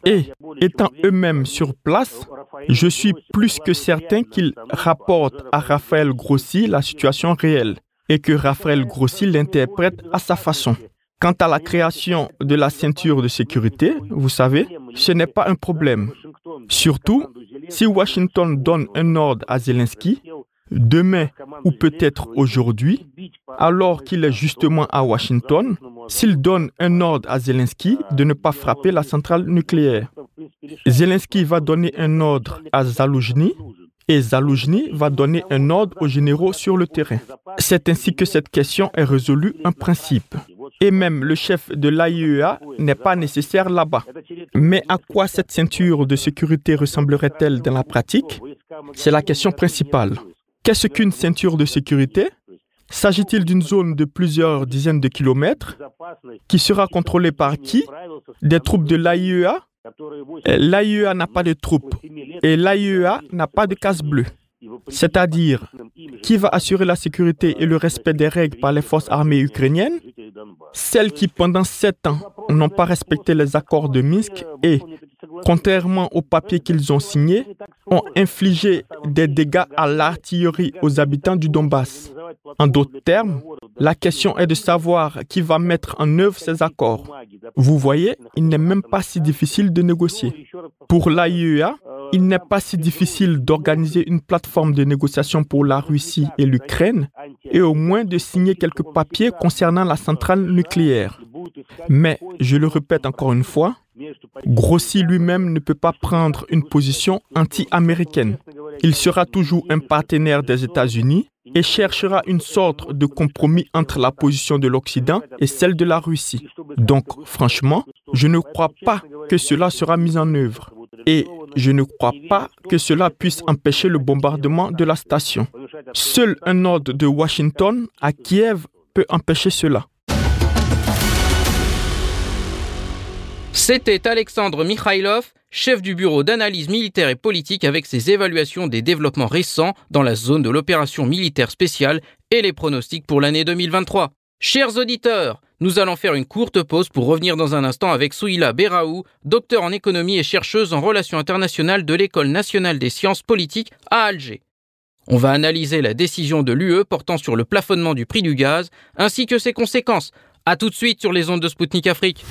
Et étant eux-mêmes sur place, je suis plus que certain qu'ils rapportent à Raphaël Grossi la situation réelle et que Raphaël Grossi l'interprète à sa façon. Quant à la création de la ceinture de sécurité, vous savez, ce n'est pas un problème. Surtout si Washington donne un ordre à Zelensky, demain ou peut-être aujourd'hui, alors qu'il est justement à Washington, s'il donne un ordre à Zelensky de ne pas frapper la centrale nucléaire. Zelensky va donner un ordre à Zaloujny et Zaloujny va donner un ordre aux généraux sur le terrain. C'est ainsi que cette question est résolue en principe. Et même le chef de l'AIEA n'est pas nécessaire là-bas. Mais à quoi cette ceinture de sécurité ressemblerait-elle dans la pratique? C'est la question principale. Qu'est-ce qu'une ceinture de sécurité? S'agit-il d'une zone de plusieurs dizaines de kilomètres qui sera contrôlée par qui? Des troupes de l'AIEA? L'AIEA n'a pas de troupes et l'AIEA n'a pas de casse bleue. C'est-à-dire, qui va assurer la sécurité et le respect des règles par les forces armées ukrainiennes? Celles qui, pendant sept ans, n'ont pas respecté les accords de Minsk et, contrairement aux papiers qu'ils ont signés, ont infligé des dégâts à l'artillerie aux habitants du Donbass. En d'autres termes, la question est de savoir qui va mettre en œuvre ces accords. Vous voyez, il n'est même pas si difficile de négocier. Pour l'AIEA, il n'est pas si difficile d'organiser une plateforme de négociation pour la Russie et l'Ukraine et au moins de signer quelques papiers concernant la centrale nucléaire. Mais, je le répète encore une fois, Grossi lui-même ne peut pas prendre une position anti-américaine. Il sera toujours un partenaire des États-Unis et cherchera une sorte de compromis entre la position de l'Occident et celle de la Russie. Donc, franchement, je ne crois pas que cela sera mis en œuvre. Et je ne crois pas que cela puisse empêcher le bombardement de la station. Seul un ordre de Washington à Kiev peut empêcher cela. C'était Alexandre Mikhailov, chef du bureau d'analyse militaire et politique avec ses évaluations des développements récents dans la zone de l'opération militaire spéciale et les pronostics pour l'année 2023. Chers auditeurs, nous allons faire une courte pause pour revenir dans un instant avec Souila Beraou, docteur en économie et chercheuse en relations internationales de l'École nationale des sciences politiques à Alger. On va analyser la décision de l'UE portant sur le plafonnement du prix du gaz ainsi que ses conséquences. A tout de suite sur les ondes de Spoutnik Afrique.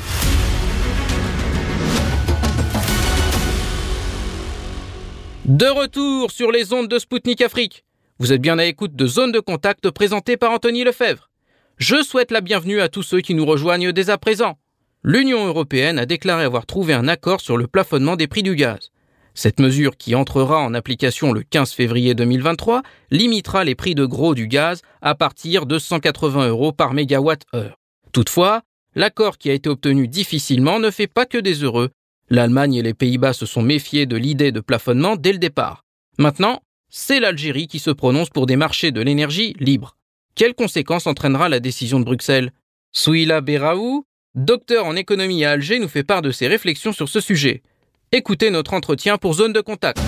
De retour sur les ondes de Spoutnik Afrique. Vous êtes bien à écoute de Zone de Contact présentée par Anthony Lefebvre. Je souhaite la bienvenue à tous ceux qui nous rejoignent dès à présent. L'Union européenne a déclaré avoir trouvé un accord sur le plafonnement des prix du gaz. Cette mesure, qui entrera en application le 15 février 2023, limitera les prix de gros du gaz à partir de 180 euros par mégawatt-heure. Toutefois, l'accord qui a été obtenu difficilement ne fait pas que des heureux, L'Allemagne et les Pays-Bas se sont méfiés de l'idée de plafonnement dès le départ. Maintenant, c'est l'Algérie qui se prononce pour des marchés de l'énergie libres. Quelles conséquences entraînera la décision de Bruxelles? Souila Beraou, docteur en économie à Alger, nous fait part de ses réflexions sur ce sujet. Écoutez notre entretien pour Zone de Contact.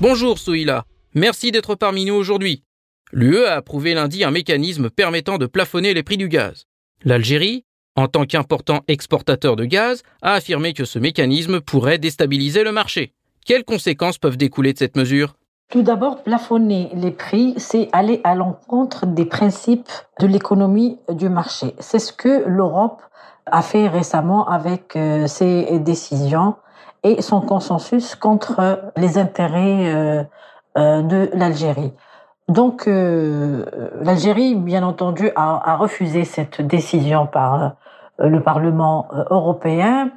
Bonjour Souila, merci d'être parmi nous aujourd'hui. L'UE a approuvé lundi un mécanisme permettant de plafonner les prix du gaz. L'Algérie, en tant qu'important exportateur de gaz, a affirmé que ce mécanisme pourrait déstabiliser le marché. Quelles conséquences peuvent découler de cette mesure? Tout d'abord, plafonner les prix, c'est aller à l'encontre des principes de l'économie du marché. C'est ce que l'Europe a fait récemment avec euh, ses décisions et son consensus contre les intérêts euh, euh, de l'Algérie. Donc, l'Algérie, bien entendu, a, refusé cette décision par euh, le Parlement euh, européen,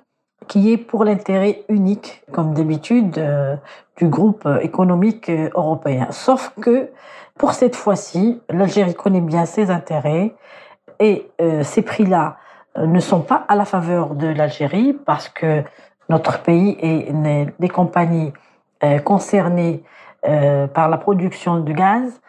qui est pour l'intérêt unique, comme d'habitude, euh, du groupe économique européen. Sauf que pour cette fois-ci, l'Algérie connaît bien ses intérêts et ces prix-là ne sont pas à la faveur de l'Algérie parce que notre pays et les compagnies concernées par la production de gaz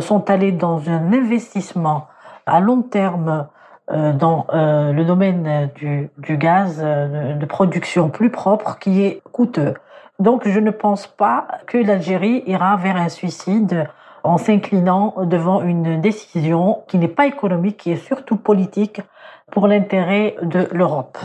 sont allées dans un investissement à long terme euh, dans euh, le domaine du, gaz euh, de production plus propre qui est coûteux. Donc je ne pense pas que l'Algérie ira vers un suicide en s'inclinant devant une décision qui n'est pas économique, qui est surtout politique pour l'intérêt de l'Europe.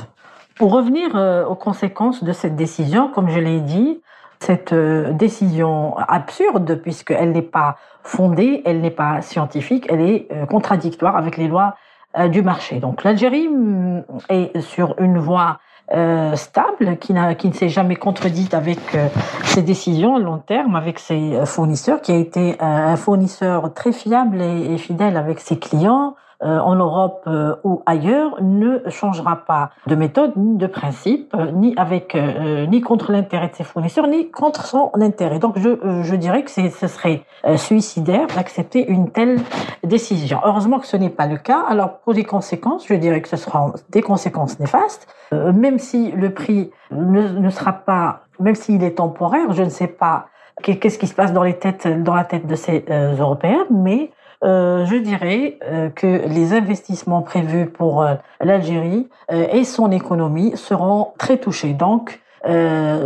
Pour revenir aux conséquences de cette décision, comme je l'ai dit, cette décision absurde, puisqu'elle n'est pas fondée, elle n'est pas scientifique, elle est contradictoire avec les lois euh, du marché. Donc l'Algérie mm, est sur une voie euh, stable, qui, qui ne s'est jamais contredite avec euh, ses décisions à long terme, avec ses fournisseurs, qui a été un fournisseur très fiable et fidèle avec ses clients, euh, en Europe euh, ou ailleurs ne changera pas de méthode ni de principe, euh, ni avec ni contre l'intérêt de ses fournisseurs, ni contre son intérêt. Donc je, je dirais que ce serait suicidaire d'accepter une telle décision. Heureusement que ce n'est pas le cas. Alors pour les conséquences, je dirais que ce sera des conséquences néfastes, même si le prix ne, ne sera pas, même s'il est temporaire, je ne sais pas qu'est-ce qui se passe dans les têtes, dans la tête de ces Européens, mais euh, je dirais euh, que les investissements prévus pour euh, l'Algérie et son économie seront très touchés. Donc,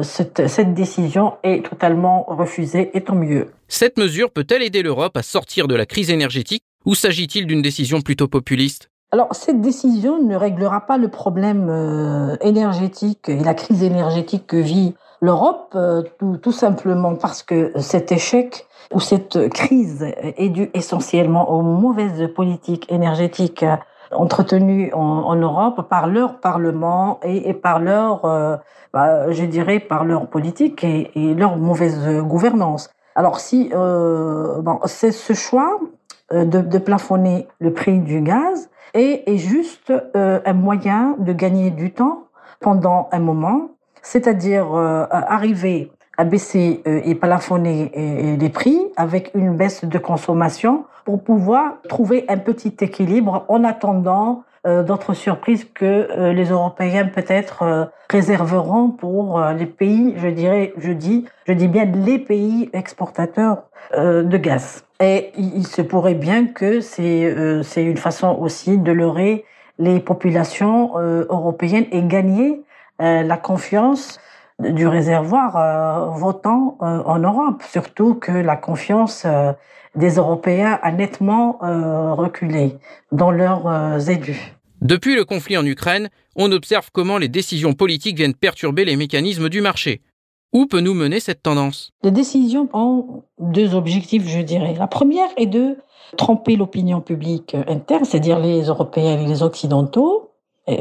cette, cette, décision est totalement refusée, et tant mieux. Cette mesure peut-elle aider l'Europe à sortir de la crise énergétique ou s'agit-il d'une décision plutôt populiste? Alors, cette décision ne réglera pas le problème énergétique et la crise énergétique que vit l'Europe, tout, tout, simplement parce que cet échec où cette crise est due essentiellement aux mauvaises politiques énergétiques entretenues en, Europe par leur Parlement et, par leur, euh, bah, je dirais, par leur politique et, leur mauvaise gouvernance. Alors si euh, bon, c'est ce choix euh, de, plafonner le prix du gaz est, est juste un moyen de gagner du temps pendant un moment, c'est-à-dire arriver à baisser euh, et plafonner euh, les prix avec une baisse de consommation pour pouvoir trouver un petit équilibre en attendant euh, d'autres surprises que les Européens peut-être réserveront pour les pays, je dirais, je dis, je dis bien les pays exportateurs de gaz. Et il se pourrait bien que c'est c'est une façon aussi de leurrer les populations européennes aient gagné la confiance du réservoir votant en Europe, surtout que la confiance des Européens a nettement reculé dans leurs élus. Depuis le conflit en Ukraine, on observe comment les décisions politiques viennent perturber les mécanismes du marché. Où peut nous mener cette tendance? Les décisions ont deux objectifs, je dirais. La première est de tromper l'opinion publique interne, c'est-à-dire les Européens et les Occidentaux.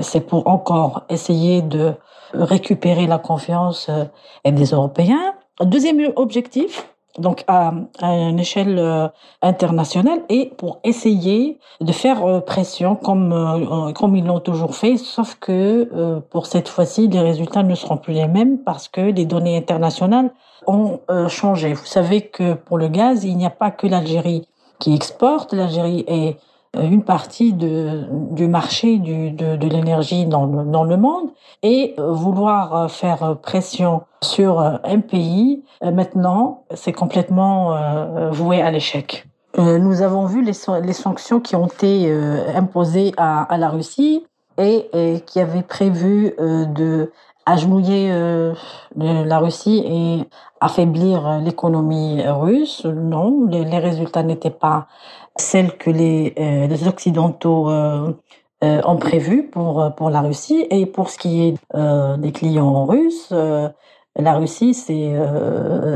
C'est pour encore essayer de récupérer la confiance euh, des Européens. Deuxième objectif, donc à, à une échelle euh, internationale et pour essayer de faire euh, pression comme comme ils l'ont toujours fait sauf que pour cette fois-ci les résultats ne seront plus les mêmes parce que les données internationales ont changé. Vous savez que pour le gaz, il n'y a pas que l'Algérie qui exporte, l'Algérie est une partie de, du marché du, de, de l'énergie dans le, dans le monde et euh, vouloir euh, faire pression sur un pays, maintenant, c'est complètement voué à l'échec. Nous avons vu les, sanctions qui ont été imposées à, à la Russie et, qui avaient prévu de agenouiller la Russie et affaiblir l'économie russe. Non, les résultats n'étaient pas celles que les, euh, Occidentaux euh, euh, ont prévues pour, pour la Russie. Et pour ce qui est des clients russes, la Russie c'est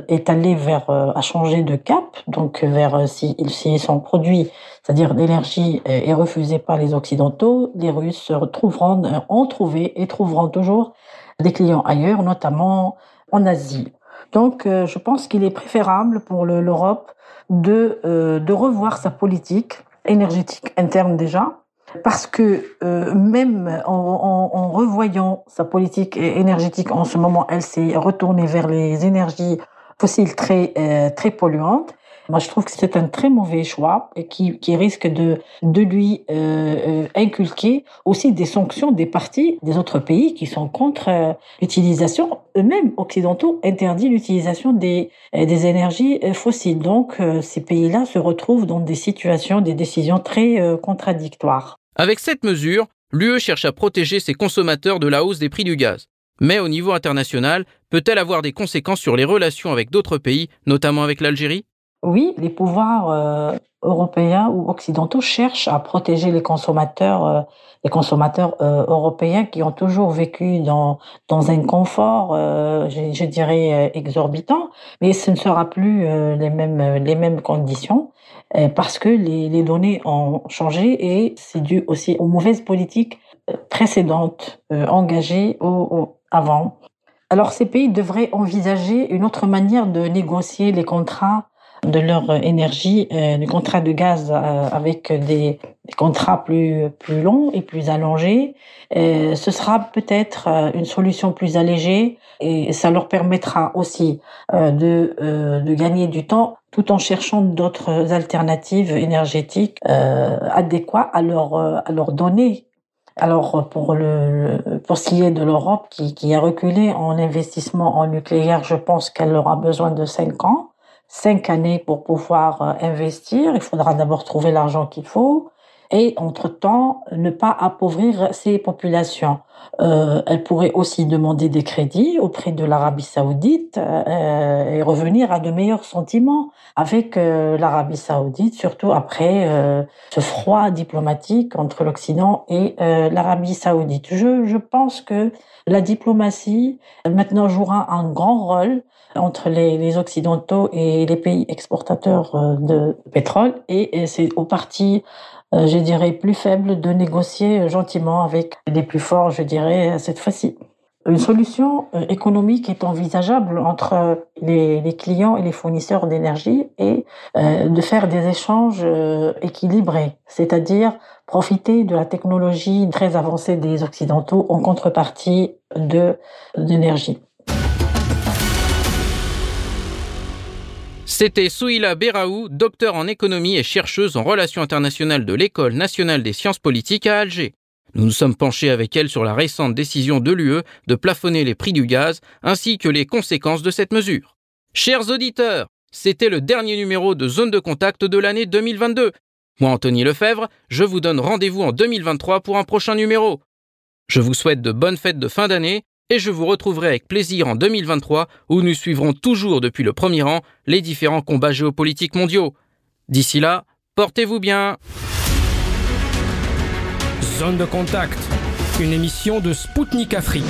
est allée vers a changé de cap donc vers si, si son produit c'est-à-dire l'énergie est refusé par les occidentaux les Russes retrouveront ont trouvé et trouveront toujours des clients ailleurs notamment en Asie donc je pense qu'il est préférable pour l'Europe de, euh, de revoir sa politique énergétique interne déjà, parce que euh, même en, en, en, revoyant sa politique énergétique en ce moment, elle s'est retournée vers les énergies fossiles très euh, très polluantes. Moi, je trouve que c'est un très mauvais choix et qui, risque de, de lui euh, euh inculquer aussi des sanctions des partis des autres pays qui sont contre euh, l'utilisation, eux-mêmes occidentaux, interdit l'utilisation des, des énergies fossiles. Donc, ces pays-là se retrouvent dans des situations, des décisions très contradictoires. Avec cette mesure, l'UE cherche à protéger ses consommateurs de la hausse des prix du gaz. Mais au niveau international, peut-elle avoir des conséquences sur les relations avec d'autres pays, notamment avec l'Algérie? Oui, les pouvoirs euh, européens ou occidentaux cherchent à protéger les consommateurs, euh, les consommateurs euh, européens qui ont toujours vécu dans dans un confort, je, je, dirais exorbitant, mais ce ne sera plus les mêmes les mêmes conditions parce que les, les données ont changé et c'est dû aussi aux mauvaises politiques précédentes engagées au, au, avant. Alors ces pays devraient envisager une autre manière de négocier les contrats de leur énergie, euh, des contrats de gaz euh, avec des, contrats plus plus longs et plus allongés. Euh, ce sera peut-être une solution plus allégée et ça leur permettra aussi de de gagner du temps tout en cherchant d'autres alternatives énergétiques adéquates à leur à leur donner alors pour le pour ce qui est de l'Europe qui, qui a reculé en investissement en nucléaire, je pense qu'elle aura besoin de cinq ans cinq années pour pouvoir euh, investir. Il faudra d'abord trouver l'argent qu'il faut et, entre-temps, ne pas appauvrir ces populations. Euh, elle pourrait aussi demander des crédits auprès de l'Arabie saoudite euh, et revenir à de meilleurs sentiments avec euh, l'Arabie saoudite, surtout après euh, ce froid diplomatique entre l'Occident et l'Arabie saoudite. Je, je pense que la diplomatie maintenant jouera un grand rôle entre les, les Occidentaux et les pays exportateurs euh, de pétrole et, c'est au parti euh, je dirais, plus faible de négocier gentiment avec les plus forts, je dirais, cette fois-ci. Une solution euh, économique est envisageable entre les, les clients et les fournisseurs d'énergie et euh, de faire des échanges équilibrés, c'est-à-dire profiter de la technologie très avancée des Occidentaux en contrepartie de d'énergie. C'était Souila Beraou, docteur en économie et chercheuse en relations internationales de l'École nationale des sciences politiques à Alger. Nous nous sommes penchés avec elle sur la récente décision de l'UE de plafonner les prix du gaz ainsi que les conséquences de cette mesure. Chers auditeurs, c'était le dernier numéro de Zone de Contact de l'année 2022. Moi, Anthony Lefebvre, je vous donne rendez-vous en 2023 pour un prochain numéro. Je vous souhaite de bonnes fêtes de fin d'année et je vous retrouverai avec plaisir en 2023 où nous suivrons toujours depuis le premier rang les différents combats géopolitiques mondiaux. D'ici là, portez-vous bien. Zone de contact, une émission de Spoutnik Afrique.